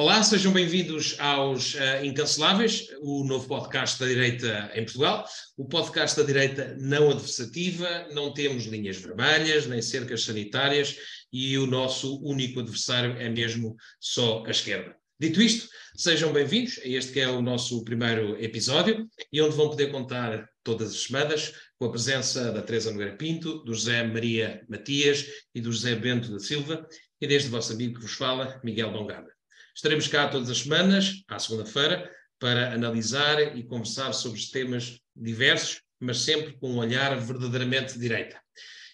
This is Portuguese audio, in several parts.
Olá, sejam bem-vindos aos uh, Incanceláveis, o novo podcast da direita em Portugal. O podcast da direita não adversativa, não temos linhas vermelhas, nem cercas sanitárias e o nosso único adversário é mesmo só a esquerda. Dito isto, sejam bem-vindos a este que é o nosso primeiro episódio e onde vão poder contar todas as semanas com a presença da Teresa Nogueira Pinto, do José Maria Matias e do José Bento da Silva e deste vosso amigo que vos fala, Miguel Dongada. Estaremos cá todas as semanas, à segunda-feira, para analisar e conversar sobre temas diversos, mas sempre com um olhar verdadeiramente de direita.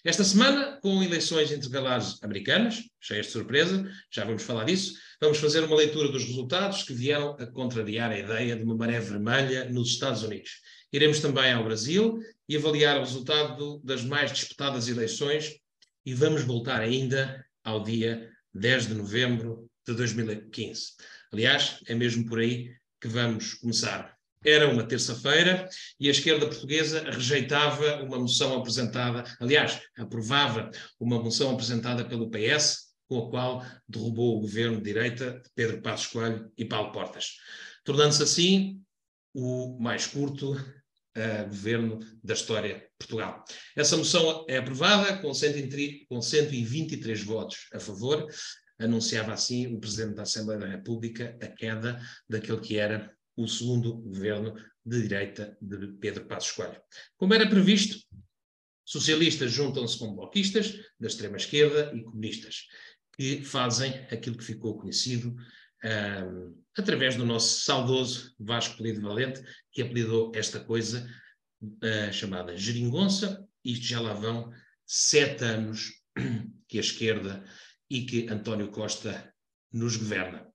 Esta semana, com eleições intercalares americanas, cheias de surpresa, já vamos falar disso, vamos fazer uma leitura dos resultados que vieram a contrariar a ideia de uma maré vermelha nos Estados Unidos. Iremos também ao Brasil e avaliar o resultado das mais disputadas eleições e vamos voltar ainda ao dia 10 de novembro de 2015. Aliás, é mesmo por aí que vamos começar. Era uma terça-feira e a esquerda portuguesa rejeitava uma moção apresentada, aliás, aprovava uma moção apresentada pelo PS, com a qual derrubou o governo de direita de Pedro Passos Coelho e Paulo Portas, tornando-se assim o mais curto uh, governo da história de Portugal. Essa moção é aprovada com, 103, com 123 votos a favor, anunciava assim o Presidente da Assembleia da República a queda daquele que era o segundo governo de direita de Pedro Passos Coelho. Como era previsto, socialistas juntam-se com bloquistas da extrema-esquerda e comunistas, que fazem aquilo que ficou conhecido um, através do nosso saudoso Vasco Polido Valente, que apelidou esta coisa uh, chamada geringonça, isto já lá vão sete anos que a esquerda e que António Costa nos governa.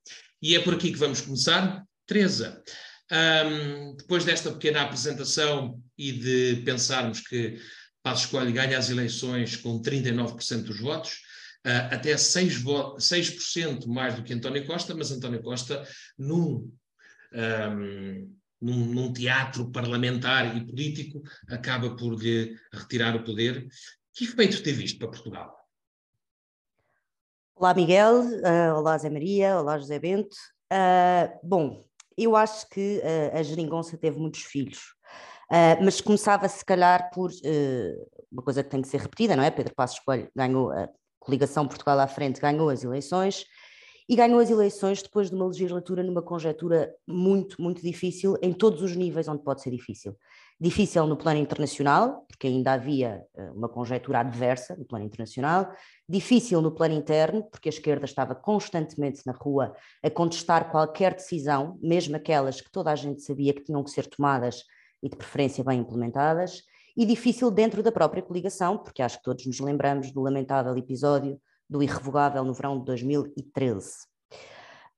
E é por aqui que vamos começar. Teresa, um, depois desta pequena apresentação e de pensarmos que Passos Coelho ganha as eleições com 39% dos votos, uh, até 6%, 6 mais do que António Costa, mas António Costa num, um, num, teatro parlamentar e político acaba por lhe retirar o poder. Que efeito teve isto para Portugal? Olá, Miguel. Uh, olá, Zé Maria. Olá, José Bento. Uh, bom, eu acho que uh, a geringonça teve muitos filhos, mas começava se calhar por uma coisa que tem que ser repetida, não é? Pedro Passos Coelho ganhou a coligação Portugal à frente, ganhou as eleições e ganhou as eleições depois de uma legislatura numa conjetura muito, muito difícil em todos os níveis onde pode ser difícil. Difícil no plano internacional, porque ainda havia eh, uma conjectura adversa no plano internacional. Difícil no plano interno, porque a esquerda estava constantemente na rua a contestar qualquer decisão, mesmo aquelas que toda a gente sabia que tinham que ser tomadas e de preferência bem implementadas. E difícil dentro da própria coligação, porque acho que todos nos lembramos do lamentável episódio do irrevogável no verão de 2013.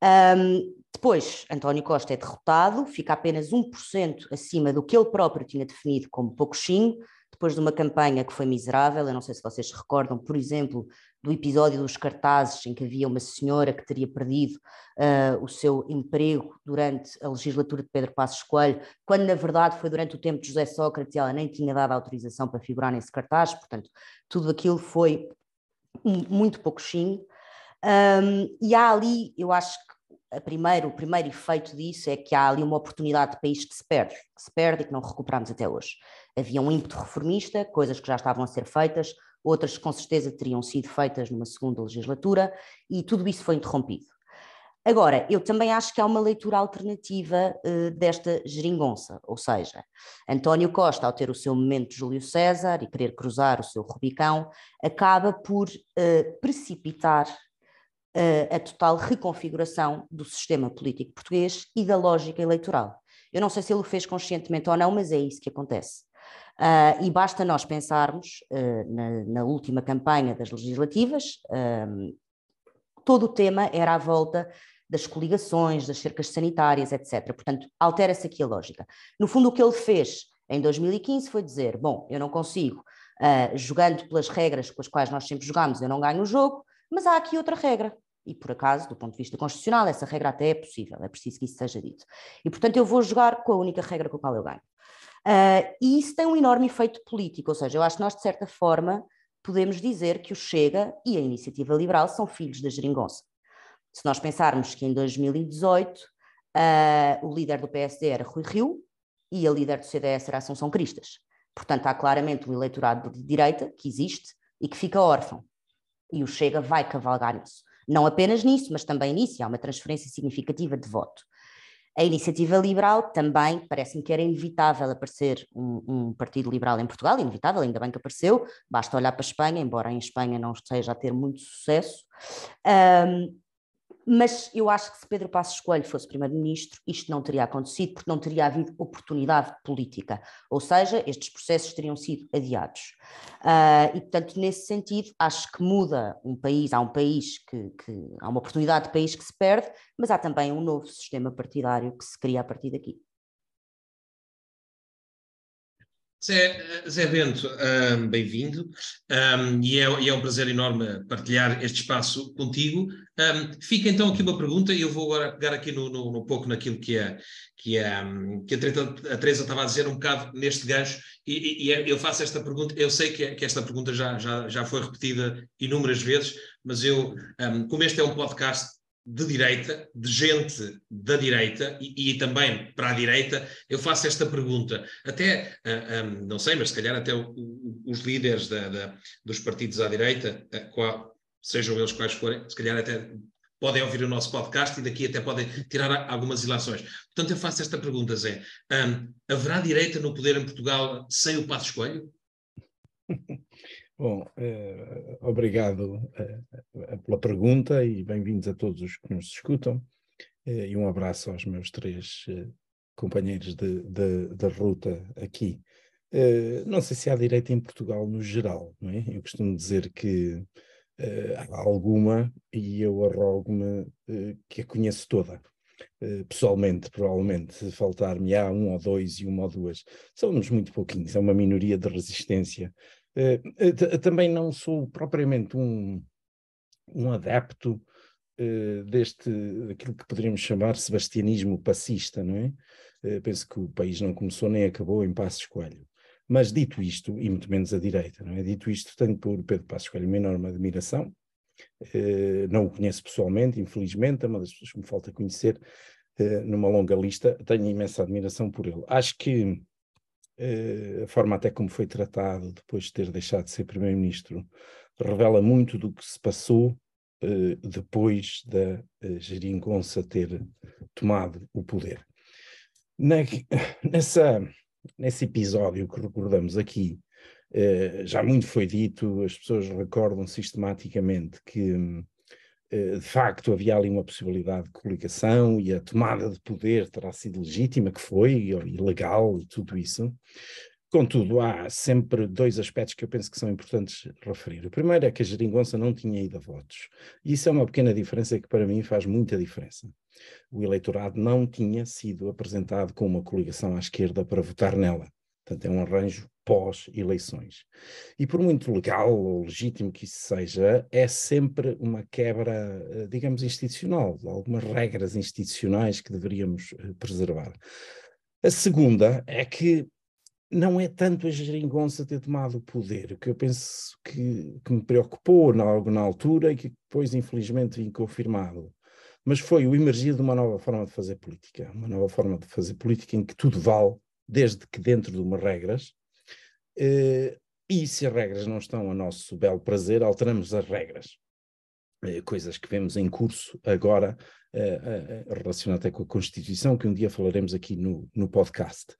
Um, depois, António Costa é derrotado, fica apenas 1% acima do que ele próprio tinha definido como pouquinho, depois de uma campanha que foi miserável. Eu não sei se vocês se recordam, por exemplo, do episódio dos cartazes em que havia uma senhora que teria perdido uh, o seu emprego durante a legislatura de Pedro Passos Coelho, quando na verdade foi durante o tempo de José Sócrates e ela nem tinha dado autorização para figurar nesse cartaz, portanto, tudo aquilo foi muito pouquinho. Um, e há ali, eu acho que primeiro, o primeiro efeito disso é que há ali uma oportunidade de país que se perde, que se perde e que não recuperamos até hoje. Havia um ímpeto reformista, coisas que já estavam a ser feitas, outras que com certeza teriam sido feitas numa segunda legislatura, e tudo isso foi interrompido. Agora, eu também acho que há uma leitura alternativa uh, desta geringonça, ou seja, António Costa, ao ter o seu momento Júlio César e querer cruzar o seu Rubicão, acaba por uh, precipitar a total reconfiguração do sistema político português e da lógica eleitoral. Eu não sei se ele o fez conscientemente ou não, mas é isso que acontece. Uh, e basta nós pensarmos uh, na, na, última campanha das legislativas, uh, todo o tema era à volta das coligações, das cercas sanitárias, etc. Portanto, altera-se aqui a lógica. No fundo, o que ele fez em 2015 foi dizer: bom, eu não consigo, jogando pelas regras com as quais nós sempre jogamos, eu não ganho o jogo, mas há aqui outra regra. E por acaso, do ponto de vista constitucional, essa regra até é possível, é preciso que isso seja dito. E portanto, eu vou jogar com a única regra com a qual eu ganho. Uh, e isso tem um enorme efeito político, ou seja, eu acho que nós, de certa forma, podemos dizer que o Chega e a Iniciativa Liberal são filhos da geringonça. Se nós pensarmos que em 2018 uh, o líder do PSD era Rui Rio e a líder do CDS era Assunção Cristas. Portanto, há claramente um eleitorado de direita que existe e que fica órfão. E o Chega vai cavalgar nisso. Não apenas nisso, mas também nisso. Há uma transferência significativa de voto. A iniciativa liberal também parece-me que era inevitável aparecer um, um, partido liberal em Portugal, inevitável, ainda bem que apareceu, basta olhar para a Espanha, embora em Espanha não esteja a ter muito sucesso. Um, mas eu acho que se Pedro Passos Coelho fosse primeiro-ministro, isto não teria acontecido, porque não teria havido oportunidade política, ou seja, estes processos teriam sido adiados. Uh, e, portanto, nesse sentido, acho que muda um país, há um país que, que, há uma oportunidade de país que se perde, mas há também um novo sistema partidário que se cria a partir daqui. Zé, Zé Bento, um, bem-vindo, um, e, é, e, é, um prazer enorme partilhar este espaço contigo. Um, fica então aqui uma pergunta, e eu vou agora pegar aqui no, no, no pouco naquilo que, é, que, que a, Teresa estava a dizer um bocado neste gancho, e, e, eu faço esta pergunta, eu sei que, que, esta pergunta já, já, já foi repetida inúmeras vezes, mas eu, como este é um podcast de direita, de gente da direita e, e, também para a direita, eu faço esta pergunta. Até, uh, ah, um, ah, não sei, mas se calhar até o, o, os líderes da, da, dos partidos à direita, uh, qual, sejam eles quais forem, se calhar até podem ouvir o nosso podcast e daqui até podem tirar algumas ilações. Portanto, eu faço esta pergunta, Zé. Um, haverá direita no poder em Portugal sem o Passo Escolho? Bom, eh, obrigado eh, pela pergunta e bem-vindos a todos os que nos escutam. Eh, e um abraço aos meus três eh, companheiros de, de, de, ruta aqui. Eh, não sei se há direito em Portugal no geral, não é? Eu costumo dizer que eh, há alguma e eu arrogo-me que a conheço toda. pessoalmente, provavelmente, faltar-me há um ou dois e uma ou duas. Somos muito pouquinhos, é uma minoria de resistência também não sou propriamente um, um adepto deste, daquilo que poderíamos chamar sebastianismo passista, não é? Penso que o país não começou nem acabou em Passos Coelho. Mas dito isto, e muito menos a direita, não é? Dito isto, tenho por Pedro Passos Coelho uma enorme admiração. Não o conheço pessoalmente, infelizmente, é uma das pessoas que me falta conhecer numa longa lista. Tenho imensa admiração por ele. Acho que eh, a forma até como foi tratado depois de ter deixado de ser primeiro-ministro revela muito do que se passou eh, depois da eh, geringonça ter tomado o poder. Na, nessa, nesse episódio que recordamos aqui, já muito foi dito, as pessoas recordam sistematicamente que eh, de facto havia ali uma possibilidade de coligação e a tomada de poder terá sido legítima, que foi, e legal e tudo isso. Contudo, há sempre dois aspectos que eu penso que são importantes referir. O primeiro é que a geringonça não tinha ido a votos. Isso é uma pequena diferença que para mim faz muita diferença. O eleitorado não tinha sido apresentado com uma coligação à esquerda para votar nela. Portanto, é um arranjo pós-eleições. E por muito legal ou legítimo que isso seja, é sempre uma quebra, eh, digamos, institucional, algumas regras institucionais que deveríamos eh, preservar. A segunda é que não é tanto a geringonça ter tomado o poder, o que eu penso que, que me preocupou na, na altura e que depois, infelizmente, vim confirmado, mas foi o emergir de uma nova forma de fazer política, uma nova forma de fazer política em que tudo vale, desde que dentro de umas regras, e se as regras não estão a nosso belo prazer, alteramos as regras. Uh, coisas que vemos em curso agora, uh, relacionado até com a Constituição, que um dia falaremos aqui no, no podcast.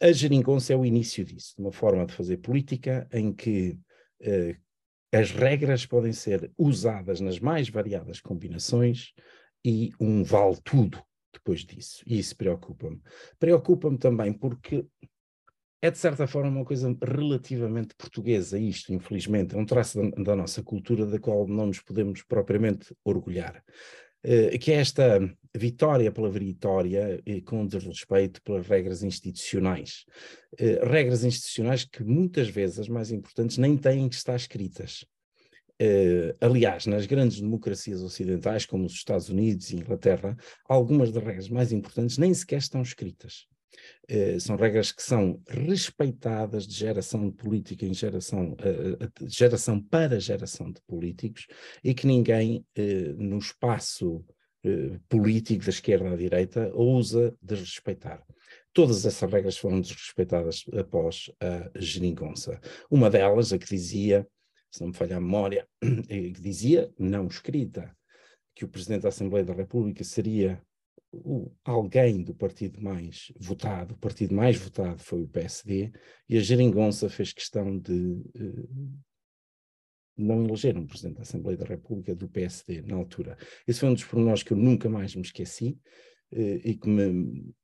a geringonça é o início disso, de uma forma de fazer política em que as regras podem ser usadas nas mais variadas combinações e um vale tudo depois disso. E isso preocupa-me. Preocupa-me também porque é de certa forma uma coisa relativamente portuguesa, isto, infelizmente, é um traço da, da nossa cultura da qual não nos podemos propriamente orgulhar. Uh, que é esta vitória pela vitória e com desrespeito pelas regras institucionais. Uh, regras institucionais que muitas vezes, as mais importantes, nem têm que estar escritas. Uh, aliás, nas grandes democracias ocidentais, como os Estados Unidos e Inglaterra, algumas das regras mais importantes nem sequer estão escritas. Eh, são regras que são respeitadas de geração de política em geração, uh, geração para geração de políticos e que ninguém no espaço político da esquerda à direita ousa desrespeitar. Todas essas regras foram desrespeitadas após a geringonça. Uma delas, a que dizia, se não me falha a memória, que dizia, não escrita, que o Presidente da Assembleia da República seria o, alguém do partido mais votado, o partido mais votado foi o PSD, e a Geringonça fez questão de uh, não eleger um Presidente da Assembleia da República do PSD na altura. Esse foi um dos pormenores que eu nunca mais me esqueci uh, e que me,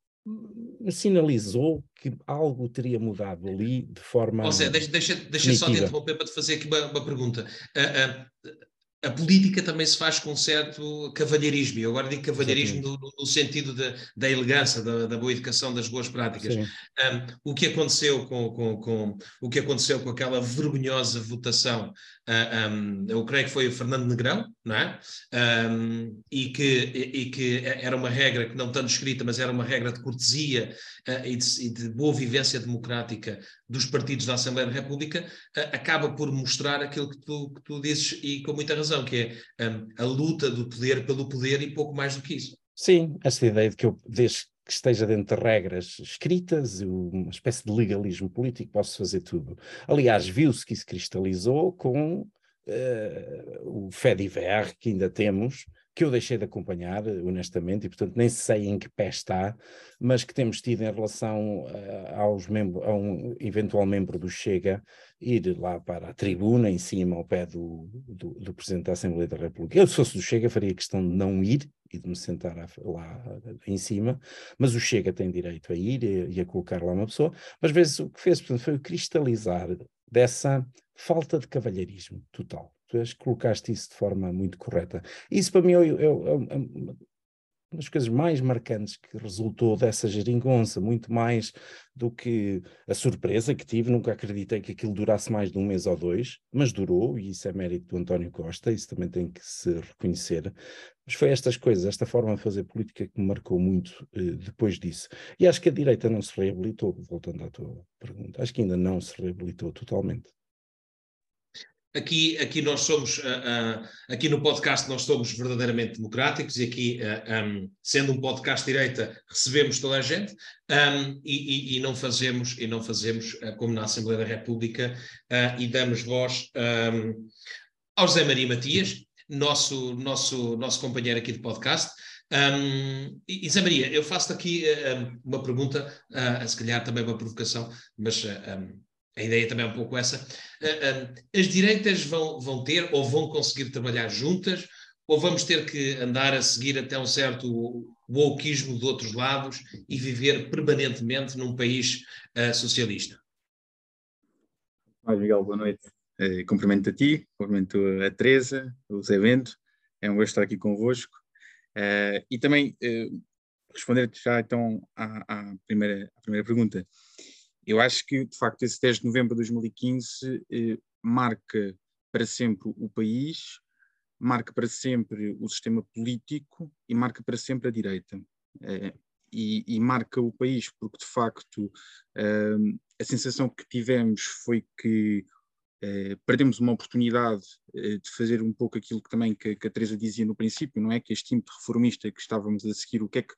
me, sinalizou que algo teria mudado ali de forma. José, deixa, deixa, deixa só te interromper para te fazer aqui uma, uma pergunta. Uh, a política também se faz com certo cavalheirismo, e eu agora digo cavalheirismo no, no, sentido de, da elegância, da, da, boa educação, das boas práticas. Um, o que aconteceu com, com, com, o que aconteceu com aquela vergonhosa votação, uh, ah, um, eu creio que foi o Fernando Negrão, não é? Um, e, que, e, e, que era uma regra que não tanto escrita, mas era uma regra de cortesia uh, e, de, e, de, boa vivência democrática dos partidos da Assembleia da República, uh, acaba por mostrar aquilo que tu, que tu dizes e com muita razão razão, que é um, a luta do poder pelo poder e pouco mais do que isso. Sim, essa ideia de que eu, desde que esteja dentro de regras escritas, uma espécie de legalismo político, posso fazer tudo. Aliás, viu-se que isso cristalizou com uh, o Fediver que ainda temos, que eu deixei de acompanhar, honestamente, e portanto nem sei em que pé está, mas que temos tido em relação uh, aos membros, a um eventual membro do Chega ir lá para a tribuna, em cima, ao pé do, do, do Presidente da Assembleia da República. Eu, se fosse do Chega, faria questão de não ir e de me sentar lá em cima, mas o Chega tem direito a ir e, e a colocar lá uma pessoa, mas vezes o que fez, portanto, foi cristalizar dessa falta de cavalheirismo total. Colocaste isso de forma muito correta. Isso para mim é, é, é, é uma das coisas mais marcantes que resultou dessa geringonça, muito mais do que a surpresa que tive. Nunca acreditei que aquilo durasse mais de um mês ou dois, mas durou, e isso é mérito do António Costa, isso também tem que se reconhecer. Mas foi estas coisas, esta forma de fazer política que me marcou muito eh, depois disso. E acho que a direita não se reabilitou, voltando à tua pergunta, acho que ainda não se reabilitou totalmente. Aqui, aqui nós somos, uh, uh, aqui no podcast nós somos verdadeiramente democráticos e aqui, uh, um, sendo um podcast direita, recebemos toda a gente um, e, e, e, não fazemos, e não fazemos como na Assembleia da República e damos voz um, ao José Maria Matias, nosso, nosso, nosso companheiro aqui de podcast. Um, e Zé Maria, eu faço-te aqui uma pergunta, se calhar também uma provocação, mas a ideia também é um pouco essa. as direitas vão, vão ter ou vão conseguir trabalhar juntas, ou vamos ter que andar a seguir até um certo wokeismo de outros lados e viver permanentemente num país socialista? Olá, Miguel, boa noite. Uh, cumprimento a ti, cumprimento a Teresa, o Zé Bento. É um gosto estar aqui convosco. Uh, e também uh, responder já então à, à, primeira, à primeira pergunta. Eu acho que, de facto, esse 10 de novembro de 2015 eh, marca para sempre o país, marca para sempre o sistema político e marca para sempre a direita. Eh, e, e, marca o país porque, de facto, eh, a sensação que tivemos foi que eh, perdemos uma oportunidade eh, de fazer um pouco aquilo que também que, que, a Teresa dizia no princípio, não é? Que este ímpeto reformista que estávamos a seguir, o que é que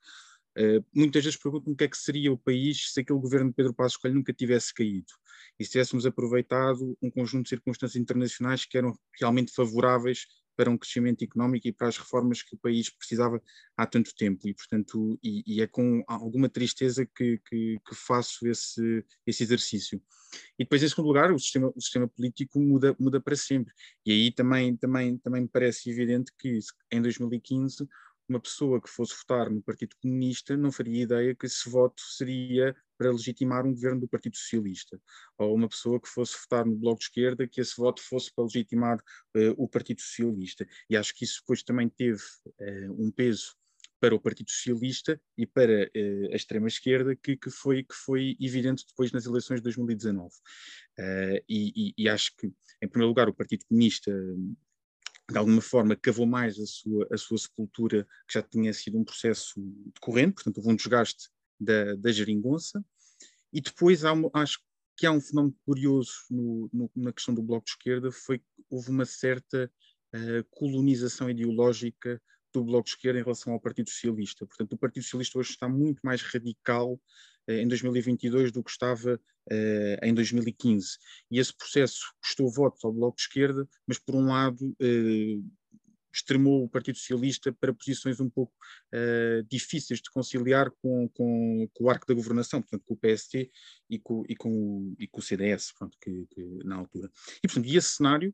Uh, muitas vezes pergunto-me o que é que seria o país se aquele governo de Pedro Passos Coelho nunca tivesse caído. E se tivéssemos aproveitado um conjunto de circunstâncias internacionais que eram realmente favoráveis para um crescimento económico e para as reformas que o país precisava há tanto tempo. E portanto e, e é com alguma tristeza que, que, que, faço esse, esse exercício. E depois em segundo lugar o sistema, o sistema político muda, muda para sempre. E aí também, também, também me parece evidente que em 2015 uma pessoa que fosse votar no Partido Comunista não faria ideia que esse voto seria para legitimar um governo do Partido Socialista, ou uma pessoa que fosse votar no Bloco de Esquerda que esse voto fosse para legitimar uh, o Partido Socialista. E acho que isso depois também teve uh, um peso para o Partido Socialista e para uh, a extrema-esquerda que, que, foi, que foi evidente depois nas eleições de 2019. E, e, e, acho que, em primeiro lugar, o Partido Comunista de alguma forma cavou mais a sua, a sua sepultura, que já tinha sido um processo decorrente, portanto houve um desgaste da, da geringonça. E depois há, acho que há um fenómeno curioso no, no, na questão do Bloco de Esquerda, foi que houve uma certa uh, colonização ideológica do Bloco de Esquerda em relação ao Partido Socialista. Portanto, o Partido Socialista hoje está muito mais radical em 2022 do que estava uh, em 2015. E esse processo custou votos ao Bloco de Esquerda, mas por um lado uh, extremou o Partido Socialista para posições um pouco difíceis de conciliar com, com, com, o arco da governação, portanto, com o PST e com, e com, e com o CDS, pronto, que, que, na altura. E, portanto, esse cenário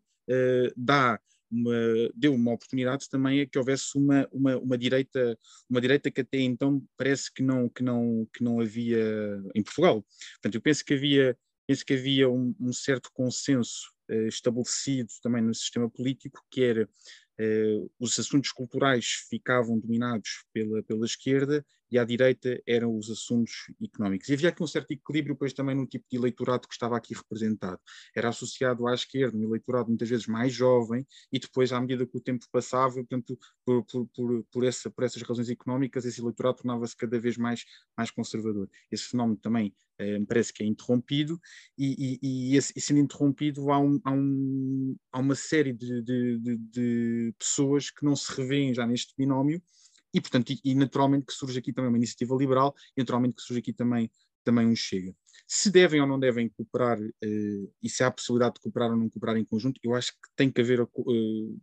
dá uma, deu uma oportunidade também a que houvesse uma, uma, uma, direita, uma direita que até então parece que não, que não, que não havia em Portugal. Portanto, eu penso que havia, penso que havia um, um certo consenso uh, estabelecido também no sistema político, que era uh, os assuntos culturais ficavam dominados pela, pela esquerda e à direita eram os assuntos económicos. E havia aqui um certo equilíbrio, depois também no tipo de eleitorado que estava aqui representado. Era associado à esquerda, um eleitorado muitas vezes mais jovem, e depois, à medida que o tempo passava, portanto, por, por, por, por, essa, por essas razões económicas, esse eleitorado tornava-se cada vez mais, mais conservador. Esse fenómeno também eh, me parece que é interrompido, e, e, e, esse, e sendo interrompido, há, um, há, um, há uma série de, de, de, de pessoas que não se revêem já neste binómio e, portanto, e, e, naturalmente que surge aqui também uma iniciativa liberal e naturalmente que surge aqui também, também um Chega. Se devem ou não devem cooperar uh, e se há a possibilidade de cooperar ou não cooperar em conjunto, eu acho que tem que haver a, uh,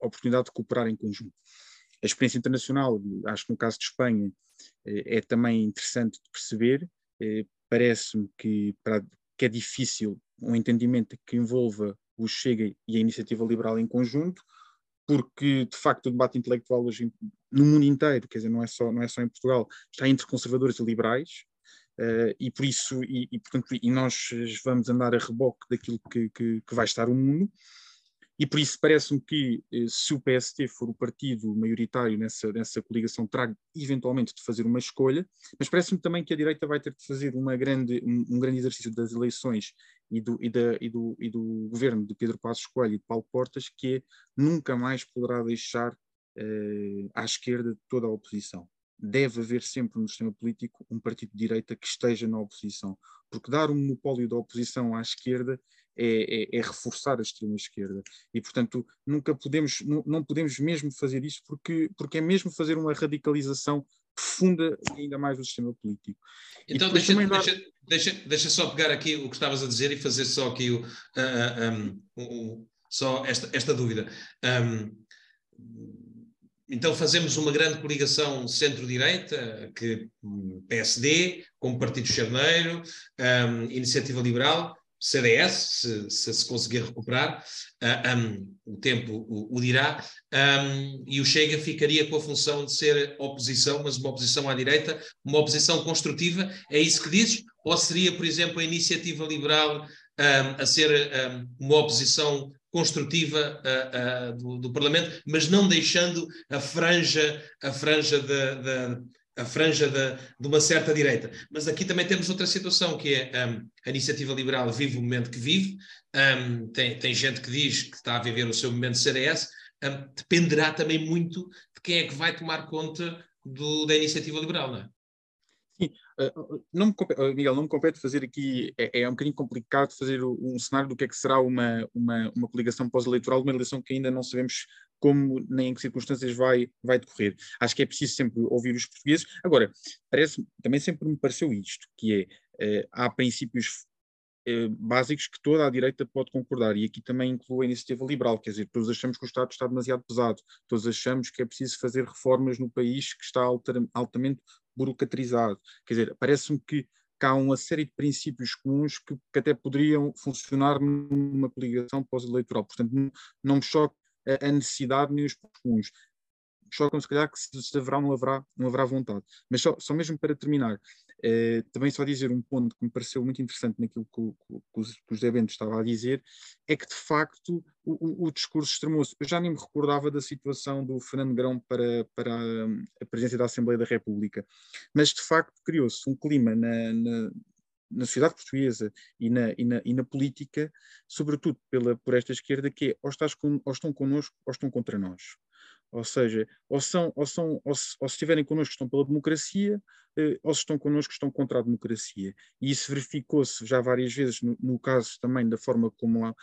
oportunidade de cooperar em conjunto. A experiência internacional, acho que no caso de Espanha, uh, é também interessante de perceber. Parece-me que, que é difícil um entendimento que envolva o Chega e a iniciativa liberal em conjunto, porque de facto o debate intelectual hoje no mundo inteiro, quer dizer, não é só, não é só em Portugal, está entre conservadores e liberais, uh, e por isso, e, e, portanto, e nós vamos andar a reboque daquilo que, que, que vai estar o mundo, e por isso parece-me que eh, se o PST for o partido maioritário nessa, nessa coligação, terá eventualmente de fazer uma escolha, mas parece-me também que a direita vai ter de fazer uma grande, um, um grande exercício das eleições e do, e, da, e, do, e do governo de Pedro Passos Coelho e de Paulo Portas, que é nunca mais poderá deixar uh, à esquerda toda a oposição. Deve haver sempre no sistema político um partido de direita que esteja na oposição, porque dar um monopólio da oposição à esquerda é, é, é, reforçar a extrema-esquerda. E, portanto, nunca podemos, não, não, podemos mesmo fazer isso, porque, porque é mesmo fazer uma radicalização profunda ainda mais do sistema político. Então, deixa, dar... deixa, deixa, deixa, só pegar aqui o que estavas a dizer e fazer só aqui o, uh, um, um, só esta, esta dúvida. Um, então fazemos uma grande coligação centro-direita, que PSD, como Partido Charneiro, Iniciativa Liberal, CDS, se, se, se conseguir recuperar, uh, um, o tempo o, o dirá, um, e o Chega ficaria com a função de ser oposição, mas uma oposição à direita, uma oposição construtiva, é isso que dizes? Ou seria, por exemplo, a iniciativa liberal um, a ser uma oposição construtiva uh, uh, do, do, Parlamento, mas não deixando a franja, a franja de, de a franja de, de, uma certa direita. Mas aqui também temos outra situação, que é um, a iniciativa liberal vive o momento que vive, um, tem, tem gente que diz que está a viver o seu momento de CDS, um, dependerá também muito de quem é que vai tomar conta do, da iniciativa liberal, não é? Sim, uh, não me uh, Miguel, não me compete fazer aqui, é, é um bocadinho complicado fazer um cenário do que é que será uma, uma, uma coligação pós-eleitoral, uma eleição que ainda não sabemos como nem em que circunstâncias vai, vai decorrer. Acho que é preciso sempre ouvir os portugueses. Agora, parece, também sempre me pareceu isto, que é, há princípios básicos que toda a direita pode concordar, e aqui também inclui a iniciativa liberal, quer dizer, todos achamos que o Estado está demasiado pesado, todos achamos que é preciso fazer reformas no país que está altamente burocratizado. Quer dizer, parece-me que há uma série de princípios comuns que, que até poderiam funcionar numa coligação pós-eleitoral. Portanto, não, não me choca a necessidade nem os comuns. Chocam se calhar que se, se haverá não haverá, não haverá vontade. Mas só, só mesmo para terminar, eh, também só dizer um ponto que me pareceu muito interessante naquilo que que, que o José Bento estava a dizer, é que de facto o, o, discurso extremou-se. Eu já nem me recordava da situação do Fernando Grão para, para a presidência da Assembleia da República, mas de facto criou-se um clima na, na na sociedade portuguesa e na, e na, e na política, sobretudo pela, por esta esquerda, que é ou, estás com, ou estão connosco ou estão contra nós. Ou seja, ou, são, ou, são, ou, se, ou se estiverem connosco estão pela democracia, eh, ou se estão connosco estão contra a democracia. E isso verificou-se já várias vezes no, no, caso também da forma como uh,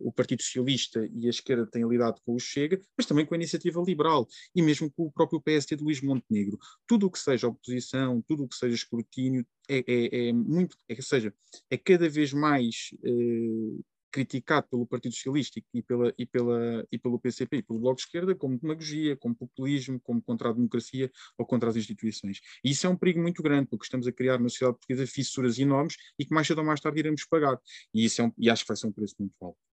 o Partido Socialista e a esquerda têm lidado com o Chega, mas também com a iniciativa liberal e mesmo com o próprio PST de Luís Montenegro. Tudo o que seja oposição, tudo o que seja escrutínio, é, é, é muito, é, seja, é cada vez mais uh, criticado pelo Partido Socialista e, pela, e, pela, e pelo PCP e pelo Bloco de Esquerda como demagogia, como populismo, como contra a democracia ou contra as instituições. E isso é um perigo muito grande, porque estamos a criar na sociedade portuguesa fissuras enormes e que mais cedo ou mais tarde iremos pagar. E, isso é um, e acho que vai ser um preço muito alto.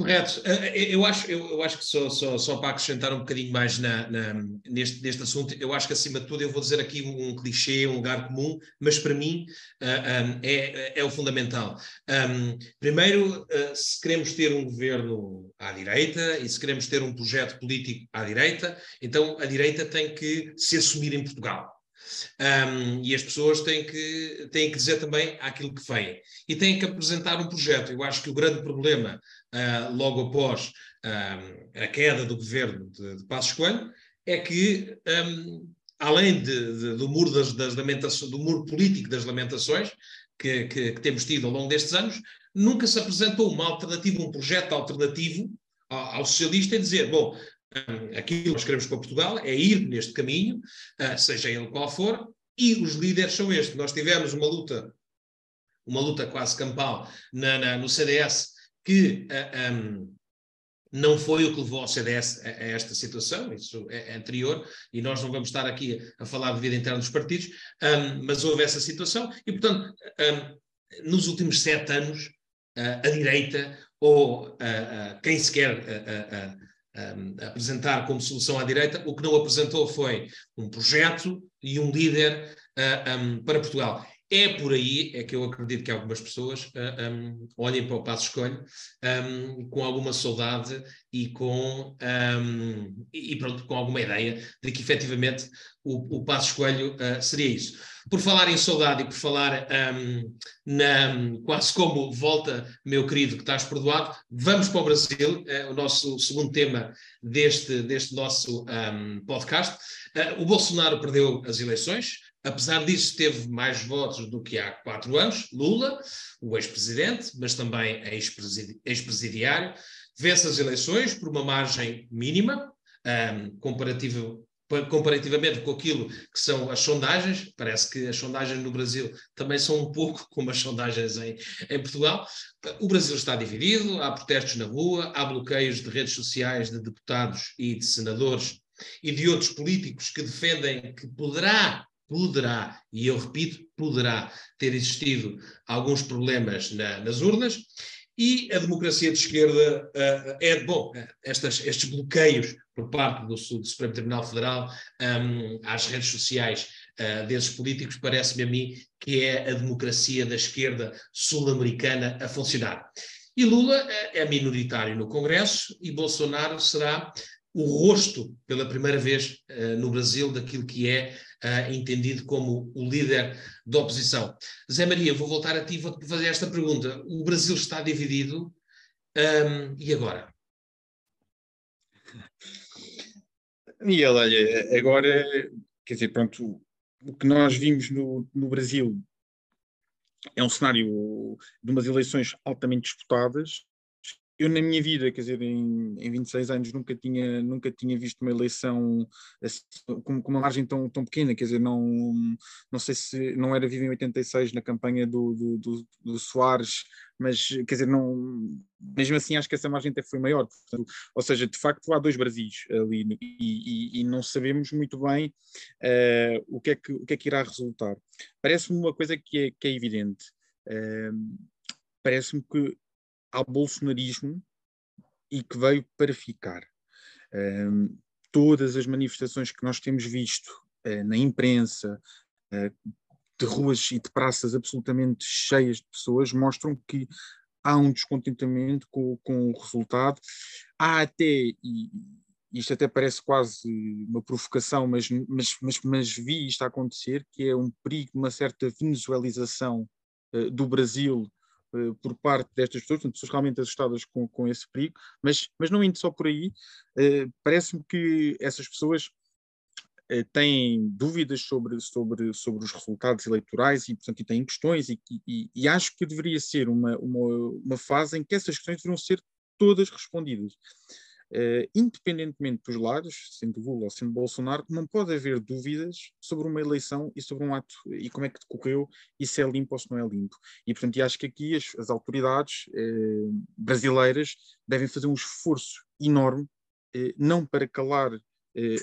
Correto. Eh, eh, eu acho, eu, acho que só, só, só para acrescentar um bocadinho mais na, na, neste, neste assunto, eu acho que acima de tudo eu vou dizer aqui um, clichê, um lugar comum, mas para mim uh, eh, um, é, é o fundamental. Um, primeiro, uh, se queremos ter um governo à direita e se queremos ter um projeto político à direita, então a direita tem que se assumir em Portugal. Um, e as pessoas têm que, têm que dizer também aquilo que vêm. E têm que apresentar um projeto. Eu acho que o grande problema, uh, logo após a queda do governo de, de Passos Coelho, é que, um, além de, de, do, muro das, das do muro político das lamentações que, que, que, temos tido ao longo destes anos, nunca se apresentou uma alternativa, um projeto alternativo ao, ao socialista e dizer, bom, aquilo que nós queremos para Portugal é ir neste caminho, uh, seja ele qual for, e os líderes são estes. Nós tivemos uma luta, uma luta quase campal na, na, no CDS, que uh, ah, um, não foi o que levou ao CDS a, a, esta situação, isso é, é, anterior, e nós não vamos estar aqui a, a falar de vida interna dos partidos, um, mas houve essa situação, e portanto, um, nos últimos sete anos, uh, a direita, ou quem se quer um, apresentar como solução à direita, o que não apresentou foi um projeto e um líder uh, um, para Portugal. É por aí é que eu acredito que algumas pessoas uh, um, olhem para o Passo Escolho um, com alguma saudade e com, um, e pronto, com alguma ideia de que efetivamente o, o Passo Escolho uh, seria isso. Por falar em saudade e por falar na, quase como volta, meu querido, que estás perdoado, vamos para o Brasil, uh, o nosso segundo tema deste, deste nosso podcast. O Bolsonaro perdeu as eleições, Apesar disso, teve mais votos do que há quatro anos. Lula, o ex-presidente, mas também ex-presidiário, vence as eleições por uma margem mínima, um, comparativamente com aquilo que são as sondagens. Parece que as sondagens no Brasil também são um pouco como as sondagens em, em Portugal. O Brasil está dividido, há protestos na rua, há bloqueios de redes sociais de deputados e de senadores e de outros políticos que defendem que poderá poderá, e eu repito, poderá ter existido alguns problemas na, nas urnas, e a democracia de esquerda uh, é, bom, estas, estes bloqueios por parte do, do Supremo Tribunal Federal um, às redes sociais uh, desses políticos, parece-me a mim que é a democracia da esquerda sul-americana a funcionar. E Lula é minoritário no Congresso e Bolsonaro será o rosto, pela primeira vez uh, no Brasil, daquilo que é uh, entendido como o líder da oposição. Zé Maria, vou voltar a ti e vou-te fazer esta pergunta. O Brasil está dividido um, e agora? Miguel, olha, agora, quer dizer, pronto, o que nós vimos no, no Brasil é um cenário de umas eleições altamente disputadas, eu na minha vida, quer dizer, em, em 26 anos, nunca tinha, nunca tinha visto uma eleição assim, com, com, uma margem tão, tão pequena, quer dizer, não, não sei se não era vivo em 86 na campanha do, do, do, do Soares, mas quer dizer, não, mesmo assim acho que essa margem até foi maior. Portanto, ou seja, de facto há dois Brasis ali e, e, e não sabemos muito bem uh, o, que é que, o que é que irá resultar. Parece-me uma coisa que é, que é evidente. Uh, Parece-me que ao bolsonarismo e que veio para ficar. Um, todas as manifestações que nós temos visto uh, na imprensa, uh, de ruas e de praças absolutamente cheias de pessoas, mostram que há um descontentamento com, com o resultado. Há até, e isto até parece quase uma provocação, mas, mas, mas, mas vi isto acontecer, que é um perigo de uma certa venezuelização uh, do Brasil uh, por parte destas pessoas, portanto, pessoas realmente assustadas com, com esse perigo, mas, mas não indo só por aí, uh, parece-me que essas pessoas têm dúvidas sobre, sobre, sobre os resultados eleitorais e, portanto, e têm questões e, e, e acho que deveria ser uma, uma, uma fase em que essas questões deveriam ser todas respondidas. Uh, independentemente dos lados, sendo Lula ou sendo Bolsonaro, não pode haver dúvidas sobre uma eleição e sobre um ato e como é que decorreu e se é limpo ou se não é limpo. E, portanto, acho que aqui as, as autoridades uh, brasileiras devem fazer um esforço enorme, uh, não para calar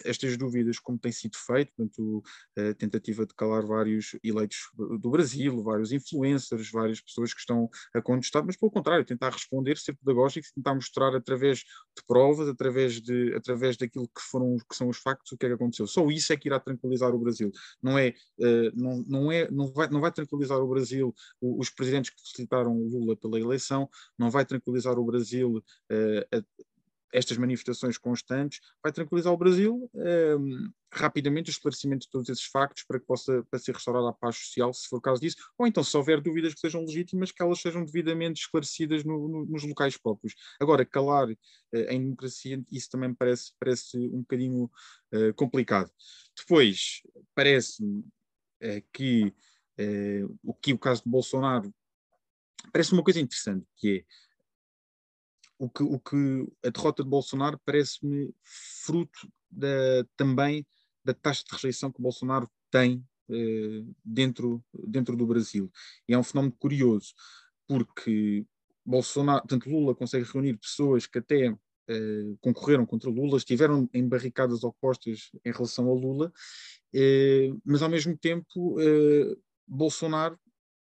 estas dúvidas, como tem sido feito, portanto, a tentativa de calar vários eleitos do Brasil, vários influencers, várias pessoas que estão a contestar, mas pelo contrário, tentar responder, ser pedagógico, tentar mostrar através de provas, através, de, através daquilo que, foram, que são os factos, o que é que aconteceu. Só isso é que irá tranquilizar o Brasil. Não é, uh, não, não é, não vai, não vai tranquilizar o Brasil os presidentes que facilitaram Lula pela eleição, não vai tranquilizar o Brasil uh, estas manifestações constantes, vai tranquilizar o Brasil um, ehm, rapidamente o esclarecimento de todos esses factos para que possa para ser restaurada a paz social, se for o caso disso, ou então se houver dúvidas que sejam legítimas, que elas sejam devidamente esclarecidas no, no, nos locais próprios. Agora, calar uh, em democracia, isso também parece, parece um bocadinho uh, complicado. Depois, parece-me uh, que o que o caso de Bolsonaro parece uma coisa interessante, que é o que, o que a derrota de Bolsonaro parece-me fruto da, também da taxa de rejeição que Bolsonaro tem eh, dentro, dentro do Brasil. E é um fenómeno curioso, porque Bolsonaro, tanto Lula consegue reunir pessoas que até eh, concorreram contra Lula, estiveram em barricadas opostas em relação a Lula, eh, mas ao mesmo tempo eh, Bolsonaro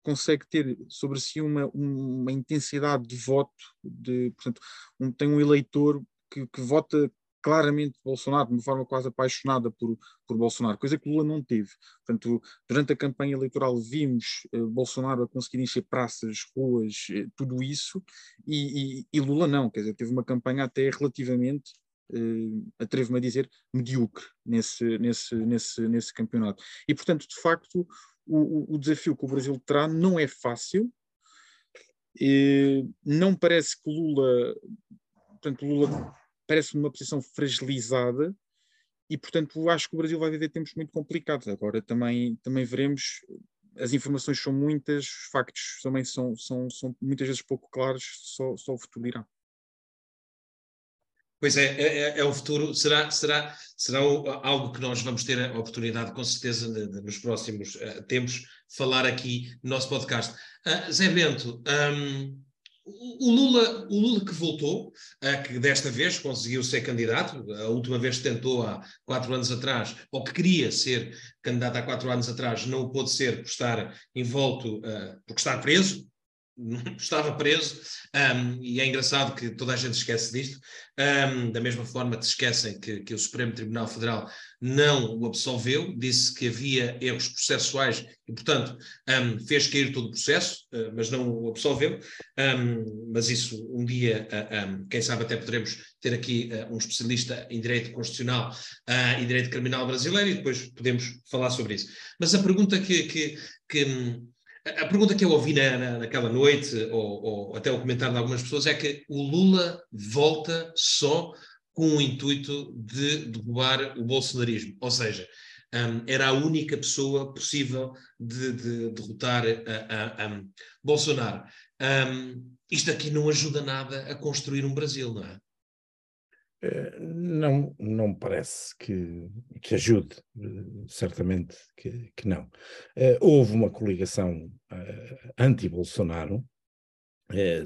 consegue ter sobre si uma, uma intensidade de voto, de, portanto, um, tem um eleitor que, que, vota claramente Bolsonaro, de uma forma quase apaixonada por, por Bolsonaro, coisa que Lula não teve. Portanto, durante a campanha eleitoral vimos uh, Bolsonaro a conseguir encher praças, ruas, uh, tudo isso, e, e, e, Lula não, quer dizer, teve uma campanha até relativamente, uh, atrevo-me a dizer, medíocre nesse, nesse, nesse, nesse campeonato. E, portanto, de facto, o, o desafio que o Brasil terá não é fácil. E não parece que Lula, portanto, Lula parece numa posição fragilizada e, portanto, acho que o Brasil vai viver tempos muito complicados. Agora também, também veremos, as informações são muitas, os factos também são, são, são muitas vezes pouco claros, só, só o futuro irá. Pois é, é, é, é, o futuro. Será, será, será algo que nós vamos ter a oportunidade, com certeza, de, de, nos próximos uh, tempos, falar aqui no nosso podcast. Uh, Zé Bento, um, o, Lula, o Lula que voltou, uh, que desta vez conseguiu ser candidato, a última vez tentou há quatro anos atrás, ou que queria ser candidato há quatro anos atrás, não o pôde ser por estar envolto, por estar preso, estava preso, um, e é engraçado que toda a gente esquece disto, um, da mesma forma que se esquecem que, que, o Supremo Tribunal Federal não o absolveu, disse que havia erros processuais e, portanto, um, fez cair todo o processo, uh, mas não o absolveu. mas isso um dia, uh, quem sabe, até poderemos ter aqui uh, um especialista em direito constitucional e direito criminal brasileiro e depois podemos falar sobre isso. Mas a pergunta que, que, que a pergunta que eu ouvi na, na, naquela noite, ou, ou, até o comentário de algumas pessoas, é que o Lula volta só com o intuito de derrubar o bolsonarismo. Ou seja, um, era a única pessoa possível de, de derrotar a, a, a Bolsonaro. Um, isto aqui não ajuda nada a construir um Brasil, não é? Eh, não, não parece que, que ajude, eh, certamente que, que não. Uh, houve uma coligação uh, anti-Bolsonaro,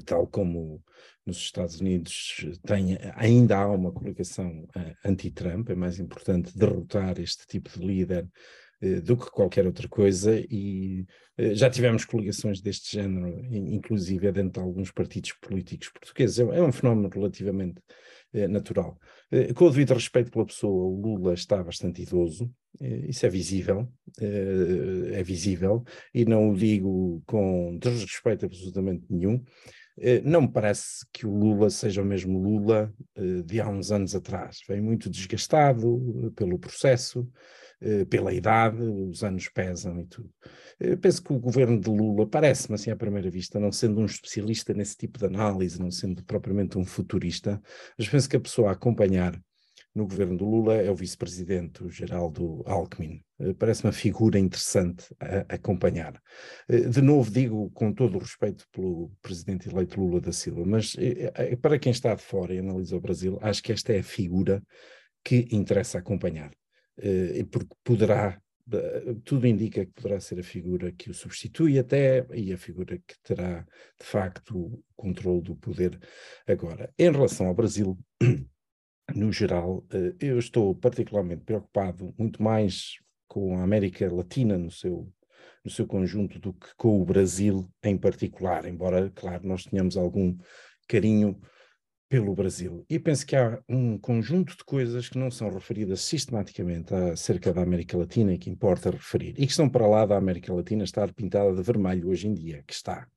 tal como nos Estados Unidos tem, ainda há uma coligação anti-Trump, é mais importante derrotar este tipo de líder do que qualquer outra coisa, e já tivemos coligações deste género, inclusive dentro de alguns partidos políticos portugueses. É, é um fenómeno relativamente é, natural. Com o devido respeito pela pessoa, o Lula está bastante idoso, isso é visível, é, visível, e não o digo com desrespeito absolutamente nenhum, Eh, não me parece que o Lula seja o mesmo Lula eh, de há uns anos atrás. Vem muito desgastado eh, pelo processo, pela idade, os anos pesam e tudo. Eu penso que o governo de Lula, parece-me assim à primeira vista, não sendo um especialista nesse tipo de análise, não sendo propriamente um futurista, mas penso que a pessoa a acompanhar no governo do Lula é o vice-presidente, Geraldo Alckmin. Eh, parece uma figura interessante a acompanhar. Eh, de novo, digo com todo o respeito pelo presidente eleito Lula da Silva, mas eh, para quem está de fora e analisa o Brasil, acho que esta é a figura que interessa acompanhar, porque poderá tudo indica que poderá ser a figura que o substitui até e a figura que terá de facto o controle do poder agora. Em relação ao Brasil, no geral, eh, eu estou particularmente preocupado muito mais com a América Latina no seu, no seu conjunto do que com o Brasil em particular, embora, claro, nós tenhamos algum carinho pelo Brasil. E penso que há um conjunto de coisas que não são referidas sistematicamente acerca da América Latina e que importa referir, e que estão para lá da América Latina estar pintada de vermelho hoje em dia, que está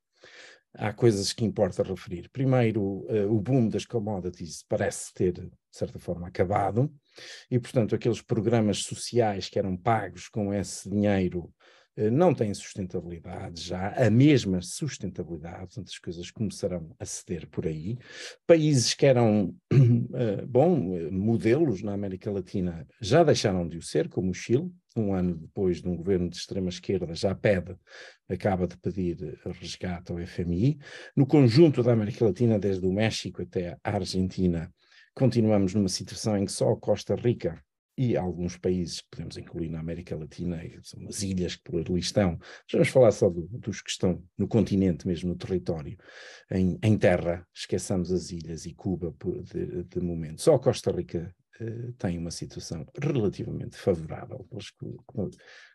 há coisas que importa referir. Primeiro, uh, o boom das commodities parece ter, de certa forma, acabado, e, portanto, aqueles programas sociais que eram pagos com esse dinheiro não têm sustentabilidade já, a mesma sustentabilidade, portanto, as coisas começarão a ceder por aí. Países que eram, uh, bom, modelos na América Latina já deixaram de o ser, como o Chile, um ano depois de um governo de extrema esquerda, já pede, acaba de pedir resgate ao FMI. No conjunto da América Latina, desde o México até a Argentina, continuamos numa situação em que só Costa Rica e alguns países podemos incluir na América Latina, são as ilhas que por ali estão, vamos falar só do, dos que estão no continente, mesmo no território, em, em terra, esqueçamos as ilhas e Cuba de, de momento. Só Costa Rica uh, tem uma situação relativamente favorável,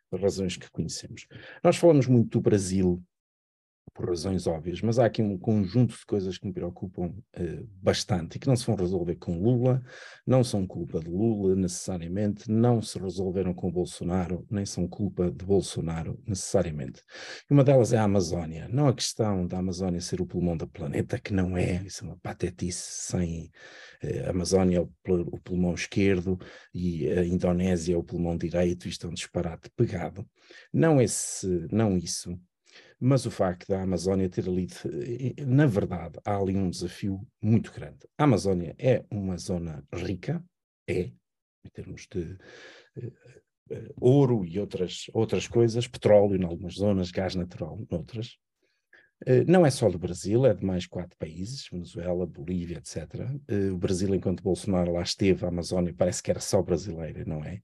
pelas razões que conhecemos. Nós falamos muito do Brasil por razões óbvias, mas há aqui um conjunto de coisas que me preocupam uh, bastante e que não se vão resolver com Lula, não são culpa de Lula necessariamente, não se resolveram com Bolsonaro, nem são culpa de Bolsonaro necessariamente. E uma delas é a Amazónia. Não a questão da Amazónia ser o pulmão do planeta, que não é, isso é uma patetice sem. Uh, a Amazónia é o, o pulmão esquerdo e a Indonésia é o pulmão direito, isto é um disparate pegado. Não, esse, não isso mas o facto da Amazónia ter ali, na verdade, há ali um desafio muito grande. A Amazónia é uma zona rica, é, em termos de uh, ouro e outras, outras coisas, petróleo em algumas zonas, gás natural noutras. Uh, não é só do Brasil, é de mais quatro países, Venezuela, Bolívia, etc. o Brasil, enquanto Bolsonaro lá esteve, a Amazónia parece que era só brasileira, não é?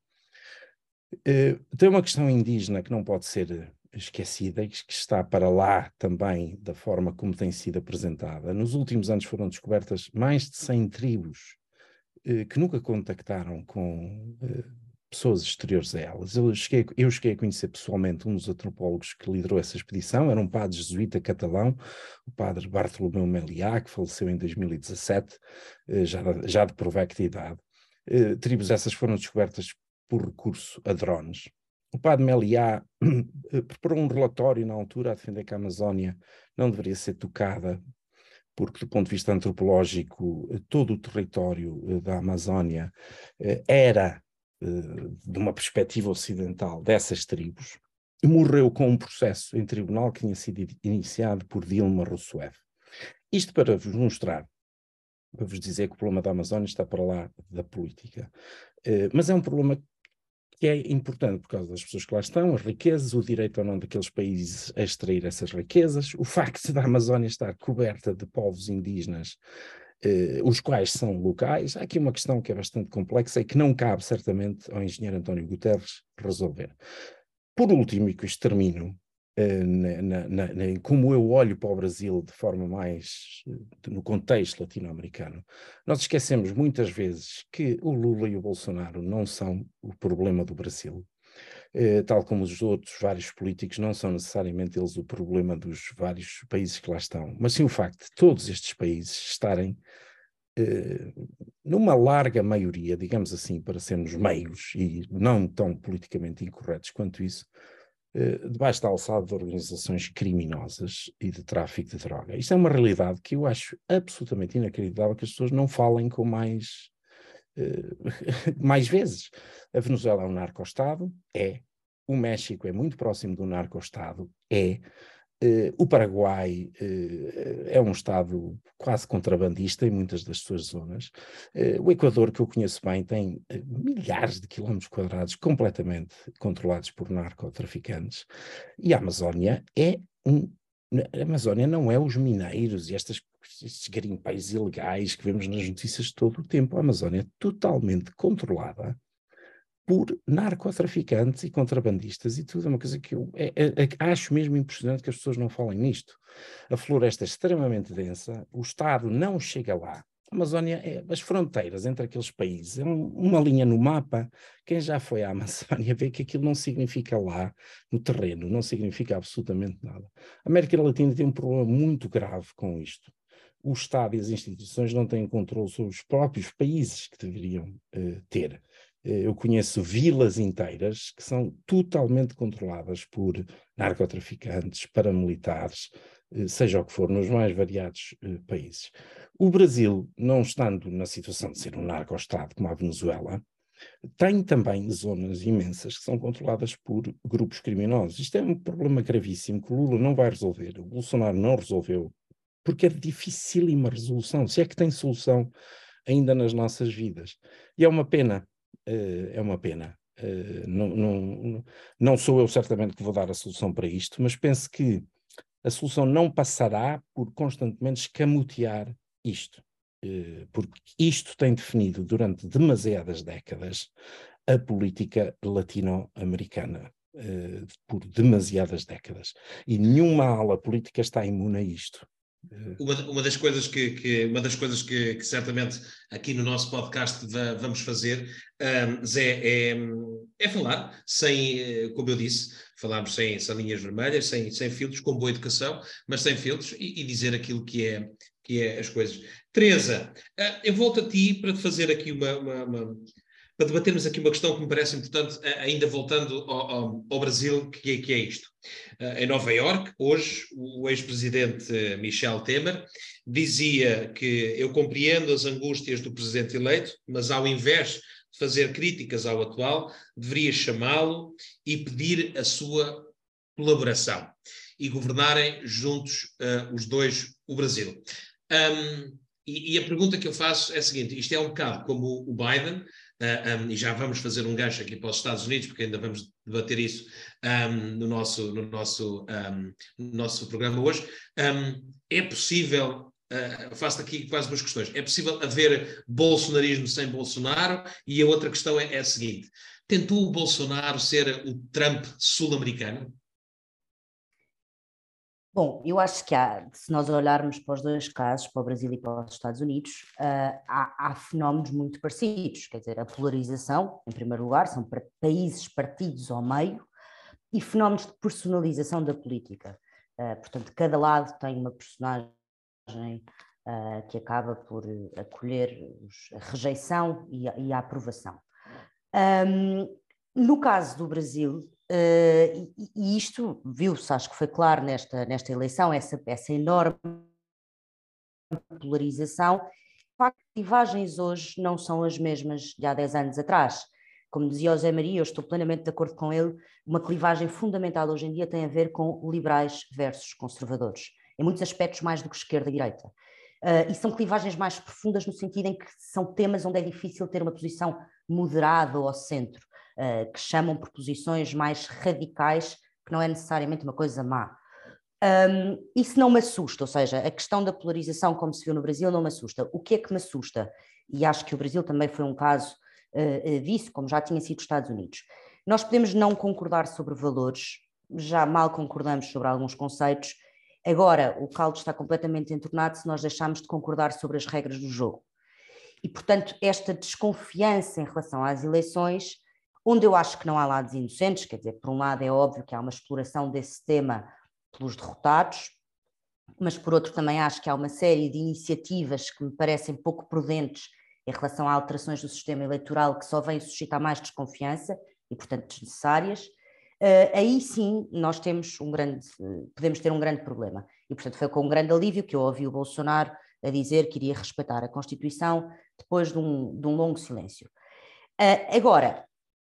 tem uma questão indígena que não pode ser esquecida, que está para lá também da forma como tem sido apresentada. Nos últimos anos foram descobertas mais de 100 tribos eh, que nunca contactaram com eh, pessoas exteriores a elas. Eu cheguei, eu cheguei a conhecer pessoalmente um dos antropólogos que liderou essa expedição, era um padre jesuíta catalão, o padre Bartolomeu Meliá, que faleceu em 2017, eh, já, já de provecta idade. Eh, tribos essas foram descobertas por recurso a drones. O padre Meliá eh, preparou um relatório na altura a defender que a Amazónia não deveria ser tocada, porque do ponto de vista antropológico, eh, todo o território eh, da Amazónia era, de uma perspectiva ocidental, dessas tribos. Morreu com um processo em tribunal que tinha sido iniciado por Dilma Rousseff. Isto para vos mostrar, para vos dizer que o problema da Amazónia está para lá da política. Mas é um problema que é importante por causa das pessoas que lá estão, as riquezas, o direito ou não daqueles países a extrair essas riquezas, o facto da Amazónia estar coberta de povos indígenas, eh, os quais são locais. Há aqui uma questão que é bastante complexa e que não cabe certamente ao engenheiro António Guterres resolver. Por último, e com isto termino, na, na, na, como eu olho para o Brasil de forma mais eh, no contexto latino-americano, nós esquecemos muitas vezes que o Lula e o Bolsonaro não são o problema do Brasil. Eh, tal como os outros vários políticos, não são necessariamente eles o problema dos vários países que lá estão, mas sim o facto de todos estes países estarem numa larga maioria, digamos assim, para sermos meios e não tão politicamente incorretos quanto isso, debaixo da alçada de organizações criminosas e de tráfico de droga. Isto é uma realidade que eu acho absolutamente inacreditável que as pessoas não falem com mais, uh, mais vezes. A Venezuela é um narco-estado? É. O México é muito próximo do narco-estado? É. Uh, o Paraguai uh, é um Estado quase contrabandista em muitas das suas zonas. Uh, o Equador, que eu conheço bem, tem milhares de quilómetros quadrados completamente controlados por narcotraficantes. E a Amazónia é um. A Amazónia não é os mineiros e estas, estes garimpeiros ilegais que vemos nas notícias todo o tempo. A Amazónia é totalmente controlada por narcotraficantes e contrabandistas e tudo. É uma coisa que eu é, é, é, acho mesmo impressionante que as pessoas não falem nisto. A floresta é extremamente densa, o Estado não chega lá. A Amazónia, é, as fronteiras entre aqueles países, é um, uma linha no mapa. Quem já foi à Amazónia vê que aquilo não significa lá, no terreno, não significa absolutamente nada. A América Latina tem um problema muito grave com isto o Estado e as instituições não têm controle sobre os próprios países que deveriam uh, ter. Eh, eu conheço vilas inteiras que são totalmente controladas por narcotraficantes, paramilitares, eh, seja o que for, nos mais variados eh, países. O Brasil, não estando na situação de ser um narco-estado como a Venezuela, tem também zonas imensas que são controladas por grupos criminosos. Isto é um problema gravíssimo que o Lula não vai resolver, o Bolsonaro não resolveu, porque é dificílima resolução, se é que tem solução ainda nas nossas vidas. E é uma pena, é uma pena. Uh, não, não, não sou eu certamente que vou dar a solução para isto, mas penso que a solução não passará por constantemente escamotear isto, uh, porque isto tem definido durante demasiadas décadas a política latino-americana. Por demasiadas décadas. E nenhuma ala política está imune a isto. Uma, uma, das coisas que, que uma das coisas que, que, certamente aqui no nosso podcast vamos fazer, um, Zé, é, é, falar sem, eh, como eu disse, falarmos sem, sem linhas vermelhas, sem, sem filtros, com boa educação, mas sem filtros e, e dizer aquilo que é, que é as coisas. Teresa, uh, eu volto a ti para te fazer aqui uma, uma, uma para debatermos aqui uma questão que me parece importante, ainda voltando ao, ao, Brasil, que é, que é isto. Uh, em Nova Iorque, hoje, o ex-presidente Michel Temer dizia que eu compreendo as angústias do presidente eleito, mas ao invés de fazer críticas ao atual, deveria chamá-lo e pedir a sua colaboração e governarem juntos uh, os dois o Brasil. Um, e, e, a pergunta que eu faço é a seguinte: isto é um bocado como o Biden, ah, um, e já vamos fazer um gancho aqui para os Estados Unidos, porque ainda vamos debater isso um, no, nosso, no, nosso, no nosso programa hoje. é possível Uh, faço aqui quase duas questões. É possível haver bolsonarismo sem Bolsonaro? E a outra questão é, é a seguinte: tentou o Bolsonaro ser o Trump sul-americano? Bom, eu acho que há, se nós olharmos para os dois casos, para o Brasil e para os Estados Unidos, uh, há, há, fenómenos muito parecidos, quer dizer, a polarização, em primeiro lugar, são para países partidos ao meio, e fenómenos de personalização da política. Uh, portanto, cada lado tem uma personagem uh, que acaba por acolher a rejeição e a, e a aprovação. Um, no caso do Brasil, Uh, e, e, isto viu-se, acho que foi claro nesta, nesta eleição, essa, essa enorme polarização. As clivagens hoje não são as mesmas de há 10 anos atrás. Como dizia José Maria, eu estou plenamente de acordo com ele, uma clivagem fundamental hoje em dia tem a ver com liberais versus conservadores, em muitos aspectos mais do que esquerda e direita. Uh, e são clivagens mais profundas no sentido em que são temas onde é difícil ter uma posição moderada ou centro uh, que chamam por posições mais radicais, que não é necessariamente uma coisa má. Um, isso não me assusta, ou seja, a questão da polarização, como se viu no Brasil, não me assusta. O que é que me assusta? E acho que o Brasil também foi um caso uh, disso, como já tinha sido os Estados Unidos. Nós podemos não concordar sobre valores, já mal concordamos sobre alguns conceitos. Agora, o caldo está completamente entornado se nós deixarmos de concordar sobre as regras do jogo. E, portanto, esta desconfiança em relação às eleições onde eu acho que não há lados inocentes, quer dizer, por um lado é óbvio que há uma exploração desse tema pelos derrotados, mas por outro também acho que há uma série de iniciativas que me parecem pouco prudentes em relação a alterações do sistema eleitoral que só vêm suscitar mais desconfiança e, portanto, desnecessárias. uh, aí sim nós temos um grande, podemos ter um grande problema. E, portanto, foi com um grande alívio que eu ouvi o Bolsonaro a dizer que iria respeitar a Constituição depois de um, de um longo silêncio. Uh, agora,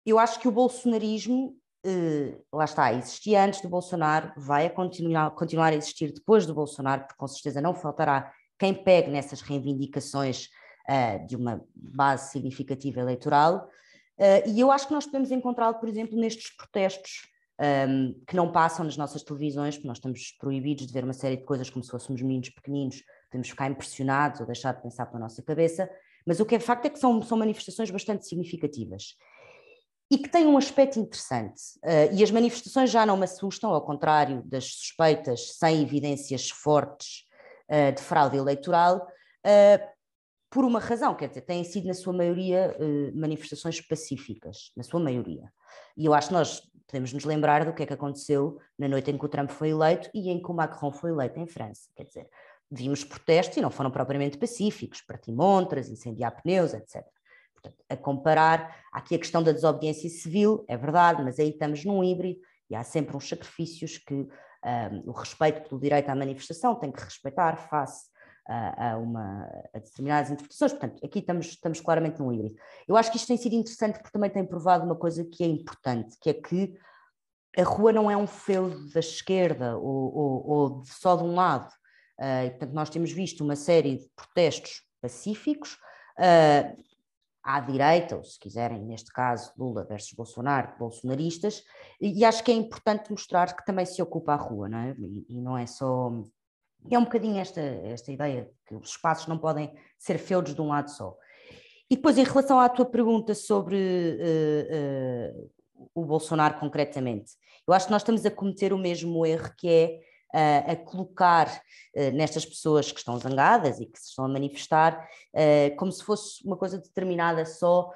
eu acho que o bolsonarismo, uh, lá está, existia antes do Bolsonaro, vai a continuar, continuar a existir depois do Bolsonaro, porque com certeza não faltará quem pegue nessas reivindicações uh, de uma base significativa eleitoral. Uh, e eu acho que nós podemos encontrá-lo, por exemplo, nestes protestos um, ehm, que não passam nas nossas televisões, porque nós estamos proibidos de ver uma série de coisas como se fôssemos meninos pequeninos, podemos ficar impressionados ou deixar de pensar pela nossa cabeça, mas o que é facto é que são, são manifestações bastante significativas e que têm um aspecto interessante. Uh, e as manifestações já não me assustam, ao contrário das suspeitas sem evidências fortes uh, de fraude eleitoral, uh, por uma razão, quer dizer, têm sido na sua maioria manifestações pacíficas, na sua maioria. E eu acho que nós podemos nos lembrar do que é que aconteceu na noite em que o Trump foi eleito e em que o Macron foi eleito em França. Quer dizer, vimos protestos e não foram propriamente pacíficos, partir montras, incendiar pneus, etc. Portanto, a comparar, aqui a questão da desobediência civil, é verdade, mas aí estamos num híbrido e há sempre uns sacrifícios que um, o respeito pelo direito à manifestação tem que respeitar face a, a, uma, a determinadas interpretações. Portanto, aqui estamos, estamos claramente num híbrido. Eu acho que isto tem sido interessante porque também tem provado uma coisa que é importante, que é que a rua não é um feudo da esquerda ou, ou, ou só de um lado. Uh, portanto, nós temos visto uma série de protestos pacíficos, uh, à direita, ou se quiserem, neste caso, Lula versus Bolsonaro, bolsonaristas, e, acho que é importante mostrar que também se ocupa a rua, não é? E, e não é só. É um bocadinho esta, esta ideia que os espaços não podem ser feudos de um lado só. E depois, em relação à tua pergunta sobre uh, uh, o Bolsonaro concretamente, eu acho que nós estamos a cometer o mesmo erro que é uh, a colocar uh, nestas pessoas que estão zangadas e que se estão a manifestar uh, como se fosse uma coisa determinada só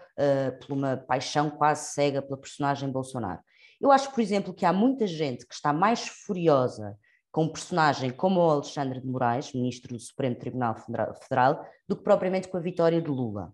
por uma paixão quase cega pela personagem Bolsonaro. Eu acho, por exemplo, que há muita gente que está mais furiosa com um personagem como o Alexandre de Moraes, ministro do Supremo Tribunal Federal, do que propriamente com a vitória de Lula.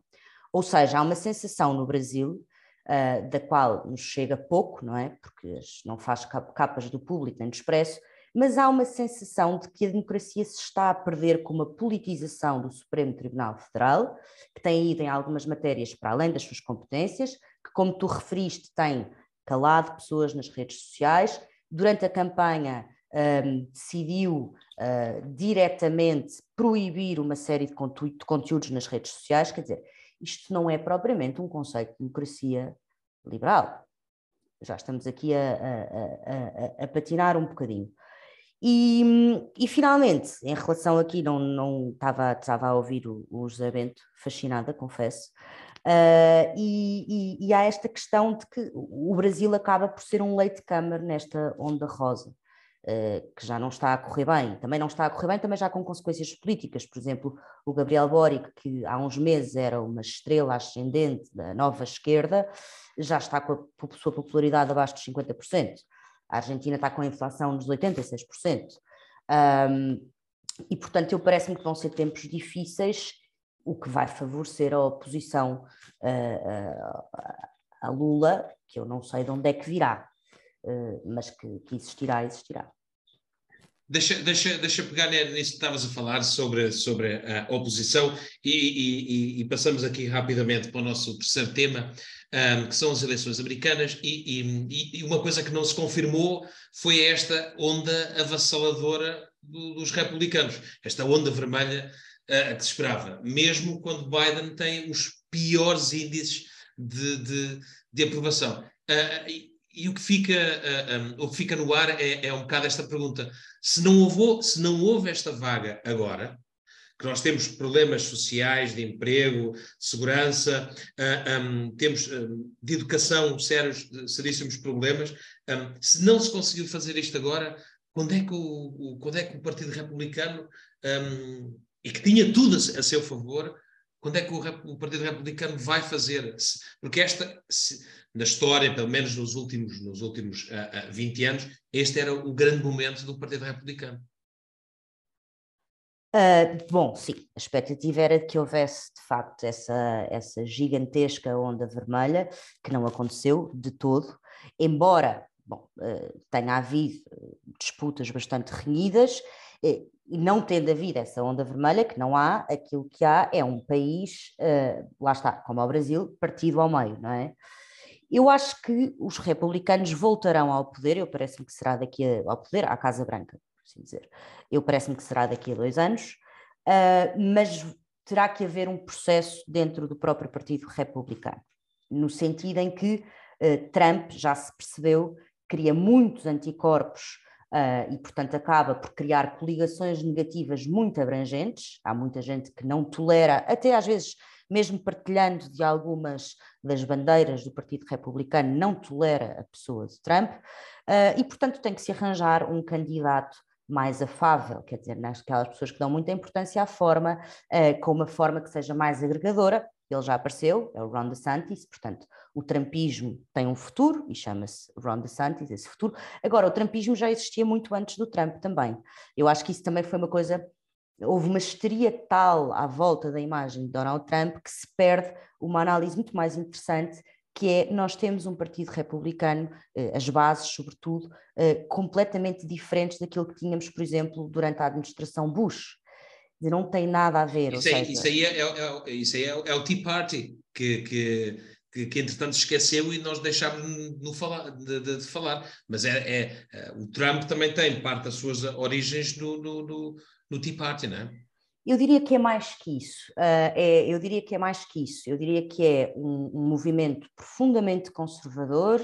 Ou seja, há uma sensação no Brasil, uh, da qual nos chega pouco, não é? Porque não faz capas do público nem do expresso, mas há uma sensação de que a democracia se está a perder com uma politização do Supremo Tribunal Federal, que tem ido em algumas matérias para além das suas competências, que, como tu referiste, tem calado pessoas nas redes sociais. Durante a campanha, um, decidiu uh, diretamente proibir uma série de, de conteúdos nas redes sociais. Quer dizer, isto não é propriamente um conceito de democracia liberal. Já estamos aqui a, a, a, a patinar um bocadinho. E, e, finalmente, em relação aqui, não, não estava, estava a ouvir o, o José Bento, fascinada, confesso, uh, e, e, e, há esta questão de que o Brasil acaba por ser um leite-câmara nesta onda rosa, uh, que já não está a correr bem. Também não está a correr bem, também já com consequências políticas. Por exemplo, o Gabriel Boric, que há uns meses era uma estrela ascendente da nova esquerda, já está com a sua popularidade abaixo dos 50%. A Argentina está com a inflação nos 86%. Um, e, portanto, eu parece-me que vão ser tempos difíceis, o que vai favorecer a oposição uh, uh, a Lula, que eu não sei de onde é que virá, uh, mas que, que existirá, existirá. Deixa, deixa, deixa pegar nisso que estavas a falar sobre, sobre a oposição e, e, e, passamos aqui rapidamente para o nosso terceiro tema, um, que são as eleições americanas, e, e, uma coisa que não se confirmou foi esta onda avassaladora do, dos republicanos, esta onda vermelha uh, que se esperava, mesmo quando Biden tem os piores índices de, de, de aprovação. Uh, e o que fica, uh, um, o que fica no ar é, é, um bocado esta pergunta: se não, houve, se não houve esta vaga agora, que nós temos problemas sociais, de emprego, segurança, uh, um, temos de educação sérios, seríssimos problemas, um, se não se conseguiu fazer isto agora, quando é que o, o quando é que o Partido Republicano, e que tinha tudo a, a seu favor, quando é que o, o Partido Republicano vai fazer? Porque esta, se, na história, pelo menos nos últimos, nos últimos uh, uh, 20 anos, este era o grande momento do Partido Republicano. Uh, bom, sim, a expectativa era de que houvesse de facto essa, essa gigantesca onda vermelha, que não aconteceu de todo, embora bom, tenha havido disputas bastante renhidas, e não tendo havido essa onda vermelha, que não há, aquilo que há é um país, lá está, como o Brasil, partido ao meio, não é? Eu acho que os republicanos voltarão ao poder, eu parece-me que será daqui a, ao poder, à Casa Branca, por assim dizer. Eu parece-me que será daqui a dois anos, uh, mas terá que haver um processo dentro do próprio Partido Republicano, no sentido em que uh, Trump já se percebeu, cria muitos anticorpos uh, e, portanto, acaba por criar coligações negativas muito abrangentes. Há muita gente que não tolera, até às vezes mesmo partilhando de algumas das bandeiras do Partido Republicano, não tolera a pessoa de Trump, uh, e, portanto, tem que se arranjar um candidato mais afável, quer dizer, naquelas pessoas que dão muita importância à forma, uh, com uma forma que seja mais agregadora. Ele já apareceu, é o Ron DeSantis, portanto, o Trumpismo tem um futuro e chama-se Ron DeSantis, esse futuro. Agora, o Trumpismo já existia muito antes do Trump também. Eu acho que isso também foi uma coisa houve uma histeria tal à volta da imagem de Donald Trump que se perde uma análise muito mais interessante que é nós temos um partido republicano, eh, as bases, sobretudo, eh, completamente diferentes daquilo que tínhamos, por exemplo, durante a administração Bush. Não tem nada a ver. Isso, seja... aí, isso aí, é, é, é, isso aí é, é, o Tea Party, que, que, que, que entretanto esqueceu e nós deixámos de, falar, de, de, de falar. Mas é, é, é, o Trump também tem parte das suas origens no, no, no no Tea Party, não é? Eu diria que é mais que isso. Uh, é, eu diria que é mais que isso. Eu diria que é um, um movimento profundamente conservador,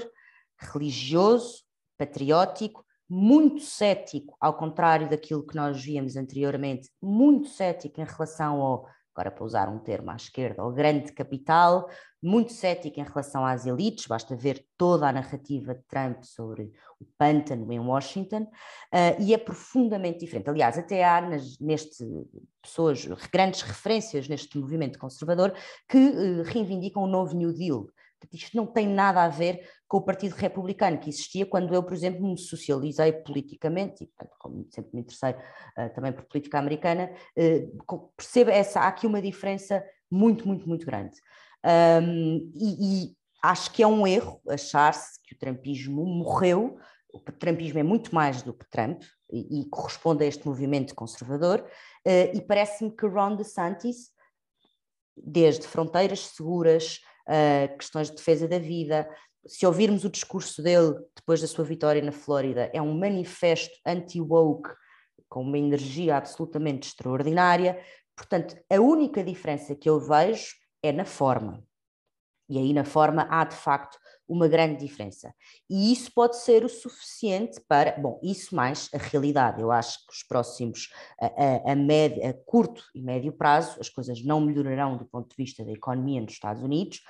religioso, patriótico, muito cético, ao contrário daquilo que nós víamos anteriormente, muito cético em relação ao agora para usar um termo à esquerda, o grande capital, muito cético em relação às elites, basta ver toda a narrativa de Trump sobre o pântano em Washington, uh, e é profundamente diferente. Aliás, até há nas, neste pessoas, grandes referências neste movimento conservador que uh, reivindicam o novo New Deal, isto não tem nada a ver com o Partido Republicano que existia quando eu, por exemplo, me socializei politicamente, e portanto, como sempre me interessei uh, também por política americana, uh, percebo essa, há aqui uma diferença muito, muito, muito grande. Um, e, e acho que é um erro achar-se que o Trumpismo morreu, o Trumpismo é muito mais do que Trump e, e corresponde a este movimento conservador, uh, e parece-me que Ron DeSantis, desde fronteiras seguras, uh, questões de defesa da vida. Se ouvirmos o discurso dele depois da sua vitória na Flórida, é um manifesto anti-woke com uma energia absolutamente extraordinária. Portanto, a única diferença que eu vejo é na forma. E aí, na forma, há de facto uma grande diferença. E isso pode ser o suficiente para, bom, isso mais a realidade. Eu acho que os próximos, a, a, a, médio, a curto e médio prazo, as coisas não melhorarão do ponto de vista da economia nos Estados Unidos.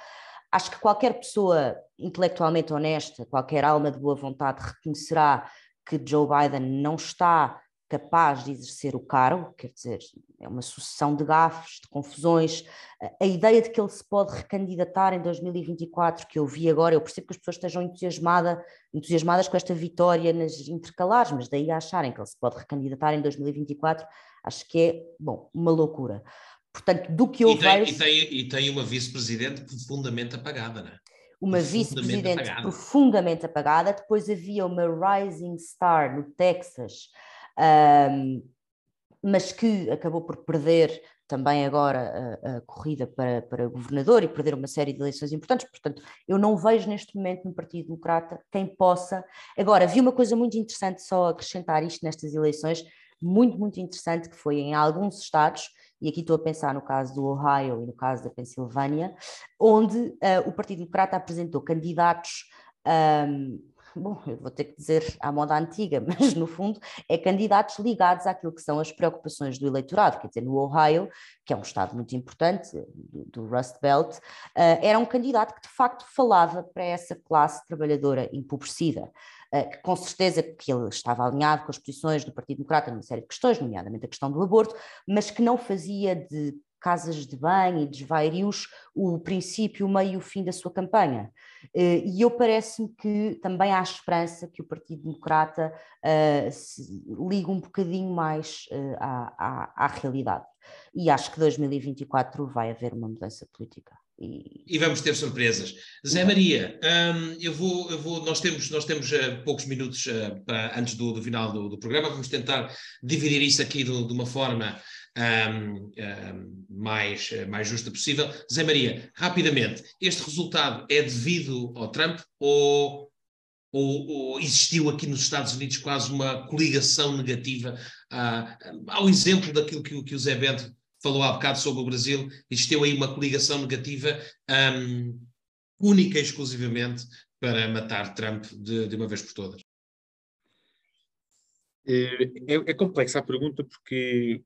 Acho que qualquer pessoa intelectualmente honesta, qualquer alma de boa vontade reconhecerá que Joe Biden não está capaz de exercer o cargo, quer dizer, é uma sucessão de gafes, de confusões. A ideia de que ele se pode recandidatar em 2024, que eu vi agora, eu percebo que as pessoas estejam entusiasmada, entusiasmadas com esta vitória nas intercalares, mas daí a acharem que ele se pode recandidatar em 2024, acho que é, bom, uma loucura. Portanto, do que eu e tem, vejo... E tem, e tem uma vice-presidente profundamente apagada, não é? uma vice-presidente profundamente apagada. Depois havia uma rising star no Texas, um, mas que acabou por perder também agora a, a, corrida para, para governador e perder uma série de eleições importantes. Portanto, eu não vejo neste momento no Partido Democrata quem possa. Agora, vi uma coisa muito interessante só acrescentar isto nestas eleições, muito, muito interessante, que foi em alguns estados, e aqui estou a pensar no caso do Ohio e no caso da Pensilvânia, onde uh, o Partido Democrata apresentou candidatos. Um, bom, eu vou ter que dizer à moda antiga, mas no fundo é candidatos ligados àquilo que são as preocupações do eleitorado, quer dizer, no Ohio, que é um estado muito importante do, do Rust Belt, uh, era um candidato que de facto falava para essa classe trabalhadora empobrecida, uh, que com certeza que ele estava alinhado com as posições do Partido Democrata numa série de questões, nomeadamente a questão do aborto, mas que não fazia de casas de banho e desvairios o princípio, o meio e o fim da sua campanha. Eh, e eu parece-me que também há esperança que o Partido Democrata uh, ligue um bocadinho mais uh, à, à, à, realidade. E acho que 2024 vai haver uma mudança política. E... e... vamos ter surpresas. Zé Maria, um, eu vou, eu vou, nós temos, nós temos uh, poucos minutos para, antes do, do final do, do, programa, vamos tentar dividir isso aqui do, de uma forma um, um, mais, mais justa possível. Zé Maria, rapidamente, este resultado é devido ao Trump ou ou, ou, existiu aqui nos Estados Unidos quase uma coligação negativa, uh, ao exemplo daquilo que, que o Zé Bento falou há bocado sobre o Brasil, existiu aí uma coligação negativa um, única e exclusivamente para matar Trump de, de uma vez por todas? É, é, é complexa a pergunta porque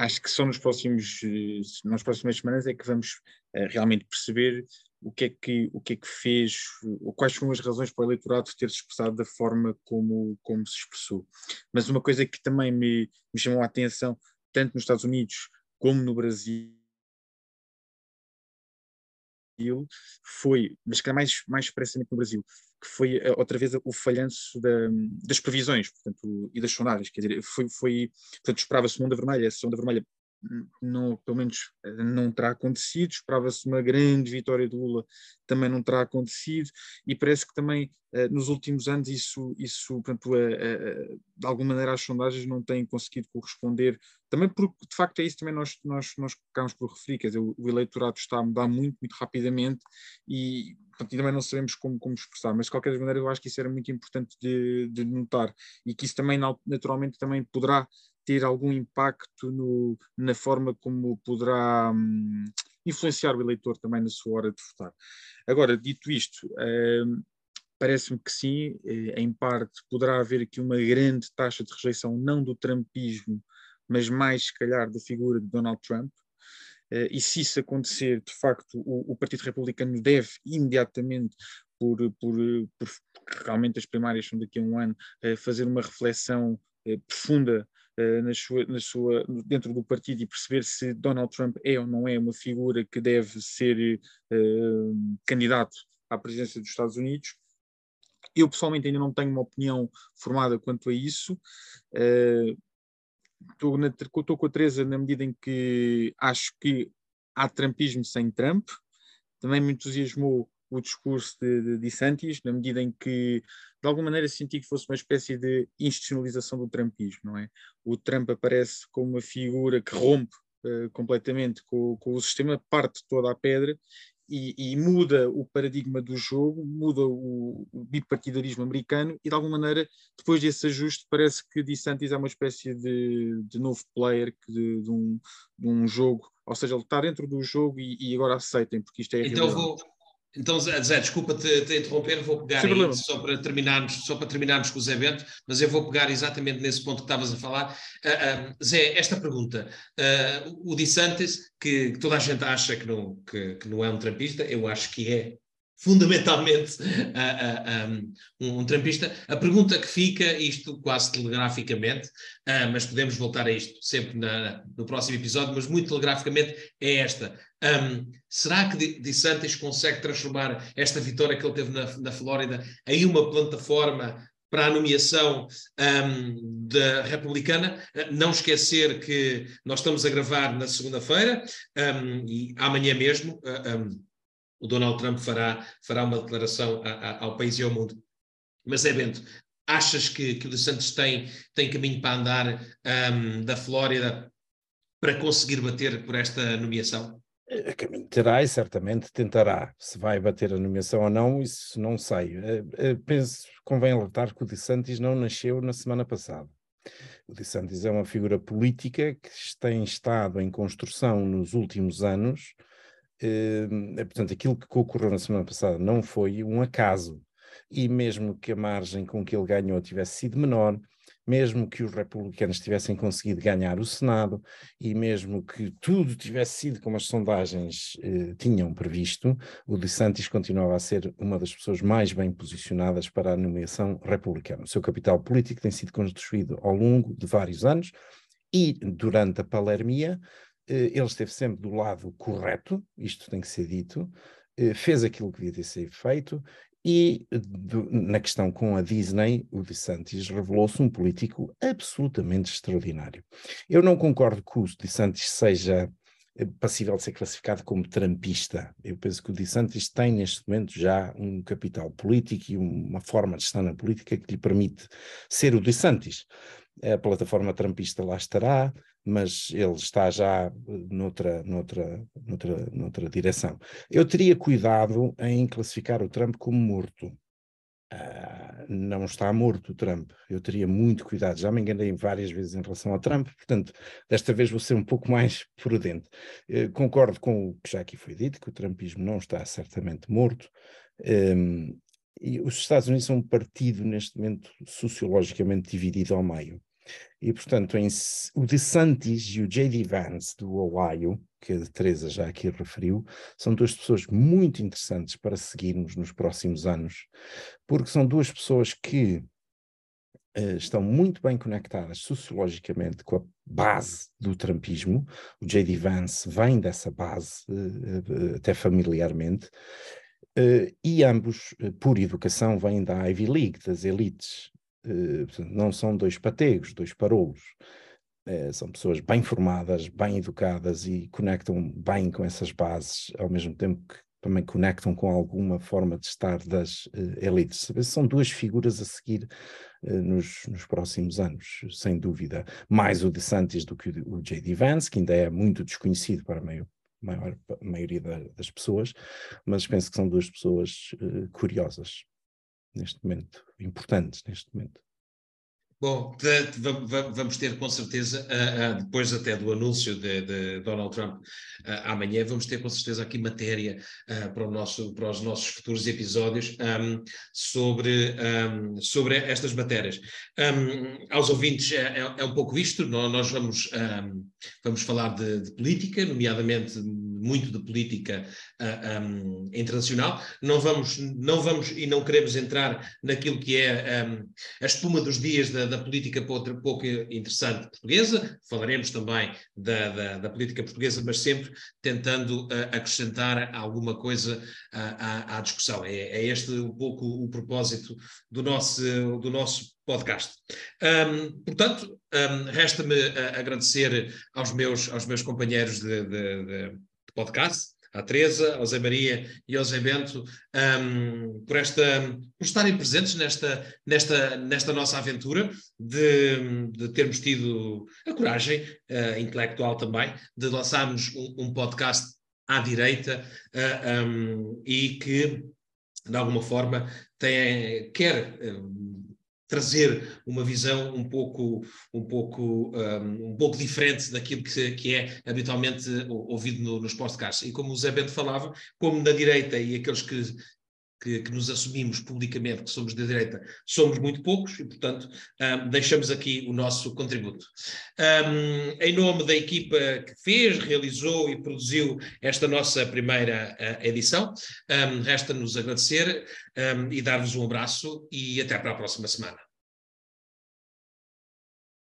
acho que só nos próximos, nas próximas semanas é que vamos uh, realmente perceber o que é que, o que, é que fez, quais foram as razões para o eleitorado ter se expressado da forma como, como se expressou. Mas uma coisa que também me, me chamou a atenção, tanto nos Estados Unidos como no Brasil, foi, mas que mais, mais expressamente no Brasil, que foi eh, outra vez o falhanço da, das previsões portanto, e das sondagens. Quer dizer, foi, foi portanto, esperava-se onda vermelha, essa onda vermelha não, pelo menos eh, não terá acontecido. Esperava-se uma grande vitória de Lula, também não terá acontecido, e parece que também eh, nos últimos anos isso, isso portanto, de alguma maneira as sondagens não têm conseguido corresponder, também porque de facto é isso também nós, nós, nós ficámos por referir, quer dizer, o, o eleitorado está a mudar muito, muito rapidamente e, portanto, e também não sabemos como, como expressar, mas de qualquer maneira eu acho que isso era muito importante de, de notar e que isso também naturalmente também poderá ter algum impacto no, na forma como poderá hum, influenciar o eleitor também na sua hora de votar. Agora, dito isto, hum, parece-me que sim, eh, em parte poderá haver aqui uma grande taxa de rejeição, não do trumpismo, mas mais, se calhar, da figura de Donald Trump. Uh, e se isso acontecer, de facto, o, o Partido Republicano deve imediatamente por, por, por, porque realmente as primárias são daqui a um ano, uh, fazer uma reflexão profunda eh, sua, na sua, dentro do partido e perceber se Donald Trump é ou não é uma figura que deve ser uh, candidato à presidência dos Estados Unidos. Eu pessoalmente ainda não tenho uma opinião formada quanto a isso. Estou, estou com a Teresa na medida em que acho que há trumpismo sem Trump. Também me entusiasmou o discurso de, de, de Santis, na medida em que, de alguma maneira, senti que fosse uma espécie de institucionalização do trumpismo, não é? O Trump aparece como uma figura que rompe uh, completamente com, com, o sistema, parte toda a pedra e, e, muda o paradigma do jogo, muda o, o, bipartidarismo americano e, de alguma maneira, depois desse ajuste, parece que DeSantis é uma espécie de, de novo player de, de, um, de um jogo, ou seja, ele está dentro do jogo e, e agora aceitem, porque isto é Então vou, então, Zé, desculpa te, te interromper, vou pegar aí, só para terminarmos, só para terminarmos com o Zé Bento, mas eu vou pegar exatamente nesse ponto que estavas a falar. Uh, uh, Zé, esta pergunta, uh, o DeSantis, que, que, toda a gente acha que não, que, que não é um trampista, eu acho que é fundamentalmente um, um trampista. A pergunta que fica, isto quase telegraficamente, mas podemos voltar a isto sempre na, no próximo episódio, mas muito telegraficamente, é esta. Um, será que De Santos consegue transformar esta vitória que ele teve na, na Flórida em uma plataforma para a nomeação um, da republicana. Não esquecer que nós estamos a gravar na segunda-feira um, e amanhã mesmo um, o Donald Trump fará, fará uma declaração a, a, ao país e ao mundo. Mas é Bento, achas que, que o De Santos tem, tem caminho para andar da Flórida para conseguir bater por esta nomeação? A caminho terá e certamente tentará. Se vai bater a nomeação ou não, isso não sei. Eh, eh, penso, convém alertar que o De Santis não nasceu na semana passada. O De Santis é uma figura política que tem estado em construção nos últimos anos. Eh, portanto, aquilo que ocorreu na semana passada não foi um acaso. E mesmo que a margem com que ele ganhou tivesse sido menor, mesmo que os republicanos tivessem conseguido ganhar o Senado e mesmo que tudo tivesse sido como as sondagens eh, tinham previsto, o DeSantis continuava a ser uma das pessoas mais bem posicionadas para a nomeação republicana. O seu capital político tem sido construído ao longo de vários anos e durante a palermia ele esteve sempre do lado correto, isto tem que ser dito, eh, fez aquilo que devia ter sido feito e do, na questão com a Disney, o DeSantis revelou-se um político absolutamente extraordinário. Eu não concordo que o DeSantis seja passível de ser classificado como trampista. Eu penso que o DeSantis tem neste momento já um capital político e uma forma de estar na política que lhe permite ser o DeSantis. A plataforma trampista lá estará, mas ele está já noutra, noutra, noutra, noutra direção. Eu teria cuidado em classificar o Trump como morto. Uh, não está morto o Trump. Eu teria muito cuidado. Já me enganei várias vezes em relação ao Trump, portanto, desta vez vou ser um pouco mais prudente. Uh, concordo com o que já aqui foi dito, que o Trumpismo não está certamente morto. Um, e os Estados Unidos são um partido, neste momento, sociologicamente dividido ao meio. E, portanto, em, o DeSantis e o J.D. Vance, do Ohio, que a Teresa já aqui referiu, são duas pessoas muito interessantes para seguirmos nos próximos anos, porque são duas pessoas que uh, estão muito bem conectadas sociologicamente com a base do Trumpismo. O J.D. Vance vem dessa base, uh, uh, até familiarmente, e ambos, por educação, vêm da Ivy League, das elites eh, não são dois pategos, dois parolos. É, são pessoas bem formadas, bem educadas e conectam bem com essas bases, ao mesmo tempo que também conectam com alguma forma de estar das uh, elites. São duas figuras a seguir uh, nos, nos, próximos anos, sem dúvida. Mais o DeSantis do que o, o J.D. Vance, que ainda é muito desconhecido para a maior, maior maioria da, das pessoas, mas penso que são duas pessoas uh, curiosas neste momento, importantes neste momento. Bom, vamos ter com certeza, depois até do anúncio de, de Donald Trump amanhã, vamos ter com certeza aqui matéria para, o nosso, para os nossos futuros episódios um, sobre, um, sobre estas matérias. Um, aos ouvintes é, é, é, um pouco isto, nós vamos, vamos falar de, de política, nomeadamente muito de política uh, um, internacional. Não vamos, não vamos e não queremos entrar naquilo que é um, a espuma dos dias da, da política pouco, interessante portuguesa. Falaremos também da, da, da, política portuguesa, mas sempre tentando uh, acrescentar alguma coisa à, à discussão. É, é, este um pouco o propósito do nosso, do nosso podcast. Um, portanto, um, resta-me uh, agradecer aos meus, aos meus companheiros de, de, de, podcast, à Teresa, ao Zé Maria e ao Zé Bento, um, por, esta, por estarem presentes nesta, nesta, nesta nossa aventura, de, de termos tido a coragem uh, intelectual também, de lançarmos um, um podcast à direita uh, um, e que, de alguma forma, tem, quer trazer uma visão um pouco, um pouco, um, um pouco diferente daquilo que, que é habitualmente ouvido no, nos podcasts. E como o Zé Bento falava, como na direita e aqueles que, que, que, nos assumimos publicamente que somos de direita, somos muito poucos e, portanto, um, deixamos aqui o nosso contributo. Um, em nome da equipa que fez, realizou e produziu esta nossa primeira uh, edição, um, resta-nos agradecer e dar-vos um abraço e até para a próxima semana.